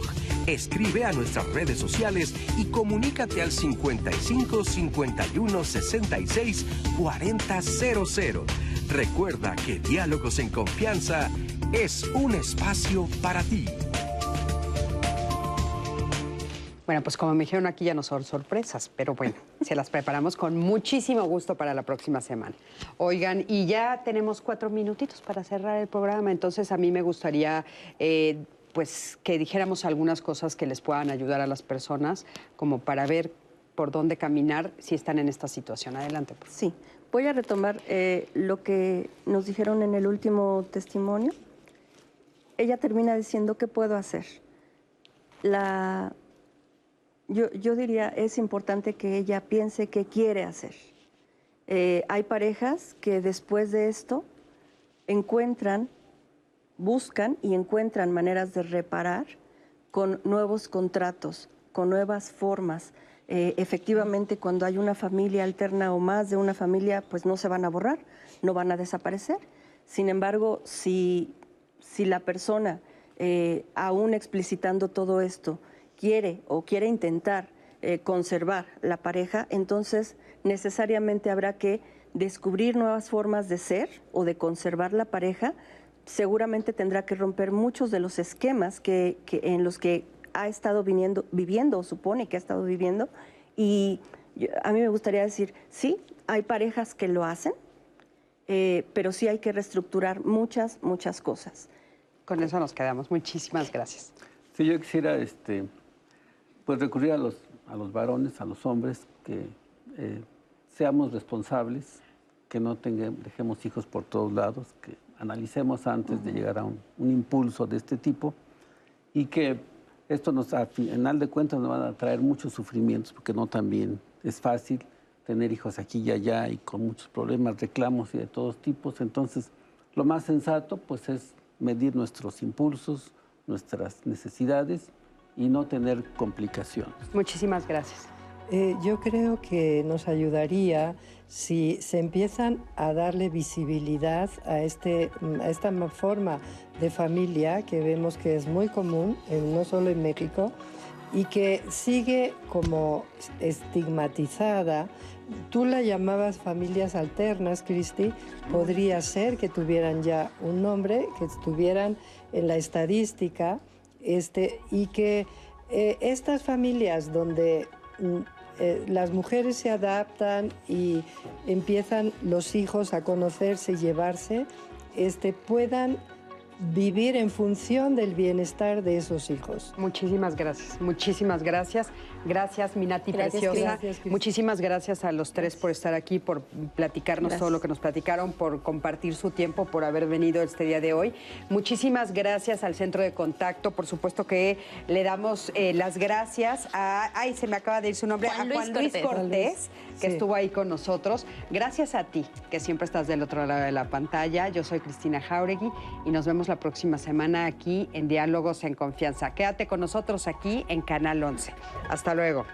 escribe a nuestras redes sociales y comunícate al 55 51 66 4000. Recuerda que Diálogos en Confianza es un espacio para ti. Bueno, pues como me dijeron aquí ya no son sorpresas, pero bueno, se las preparamos con muchísimo gusto para la próxima semana. Oigan, y ya tenemos cuatro minutitos para cerrar el programa, entonces a mí me gustaría eh, pues que dijéramos algunas cosas que les puedan ayudar a las personas, como para ver por dónde caminar si están en esta situación. Adelante. Pues. Sí, voy a retomar eh, lo que nos dijeron en el último testimonio. Ella termina diciendo, ¿qué puedo hacer? Yo, diría, es importante que ella piense qué quiere hacer. Eh, hay parejas que después de esto encuentran, buscan y encuentran maneras de reparar con nuevos contratos, con nuevas formas. Eh, efectivamente, cuando hay una familia alterna o más de una familia, pues no se van a borrar, no van a desaparecer. Sin embargo, si, si la persona, eh, aún explicitando todo esto, quiere o quiere intentar eh, conservar la pareja, entonces necesariamente habrá que descubrir nuevas formas de ser o de conservar la pareja. Seguramente tendrá que romper muchos de los esquemas que, en los que ha estado viniendo, viviendo o supone que ha estado viviendo. Y a mí me gustaría decir, sí, hay parejas que lo hacen, eh, pero sí hay que reestructurar muchas, muchas cosas. Con eso nos quedamos. Muchísimas gracias. Sí, yo quisiera este, pues recurrir a los, a los varones, a los hombres, que eh, seamos responsables, que no tengamos, dejemos hijos por todos lados, que analicemos antes de llegar a un, un impulso de este tipo y que esto nos, a final de cuentas, nos va a traer muchos sufrimientos, porque no también es fácil tener hijos aquí y allá y con muchos problemas, reclamos y de todos tipos. Entonces, lo más sensato, pues, es medir nuestros impulsos, nuestras necesidades y no tener complicaciones. Muchísimas gracias. Eh, yo creo que nos ayudaría si se empiezan a darle visibilidad a, este, a esta forma de familia que vemos que es muy común, no solo en México, y que sigue como estigmatizada. Tú la llamabas familias alternas, Cristi. Podría ser que tuvieran ya un nombre, que estuvieran en la estadística, este, y que eh, estas familias donde mm, eh, las mujeres se adaptan y empiezan los hijos a conocerse y llevarse, este, puedan vivir en función del bienestar de esos hijos. Muchísimas gracias, muchísimas gracias. Gracias, Minati Preciosa. Muchísimas gracias a los tres por estar aquí, por platicarnos todo lo que nos platicaron, por compartir su tiempo, por haber venido este día de hoy. Muchísimas gracias al Centro de Contacto. Por supuesto que le damos eh, las gracias a. Ay, se me acaba de ir su nombre, Juan a Juan Luis Cortés. Cortés, que Sí. estuvo ahí con nosotros. Gracias a ti, que siempre estás del otro lado de la pantalla. Yo soy Cristina Jauregui y nos vemos la próxima semana aquí en Diálogos en Confianza. Quédate con nosotros aquí en Canal 11. Hasta luego.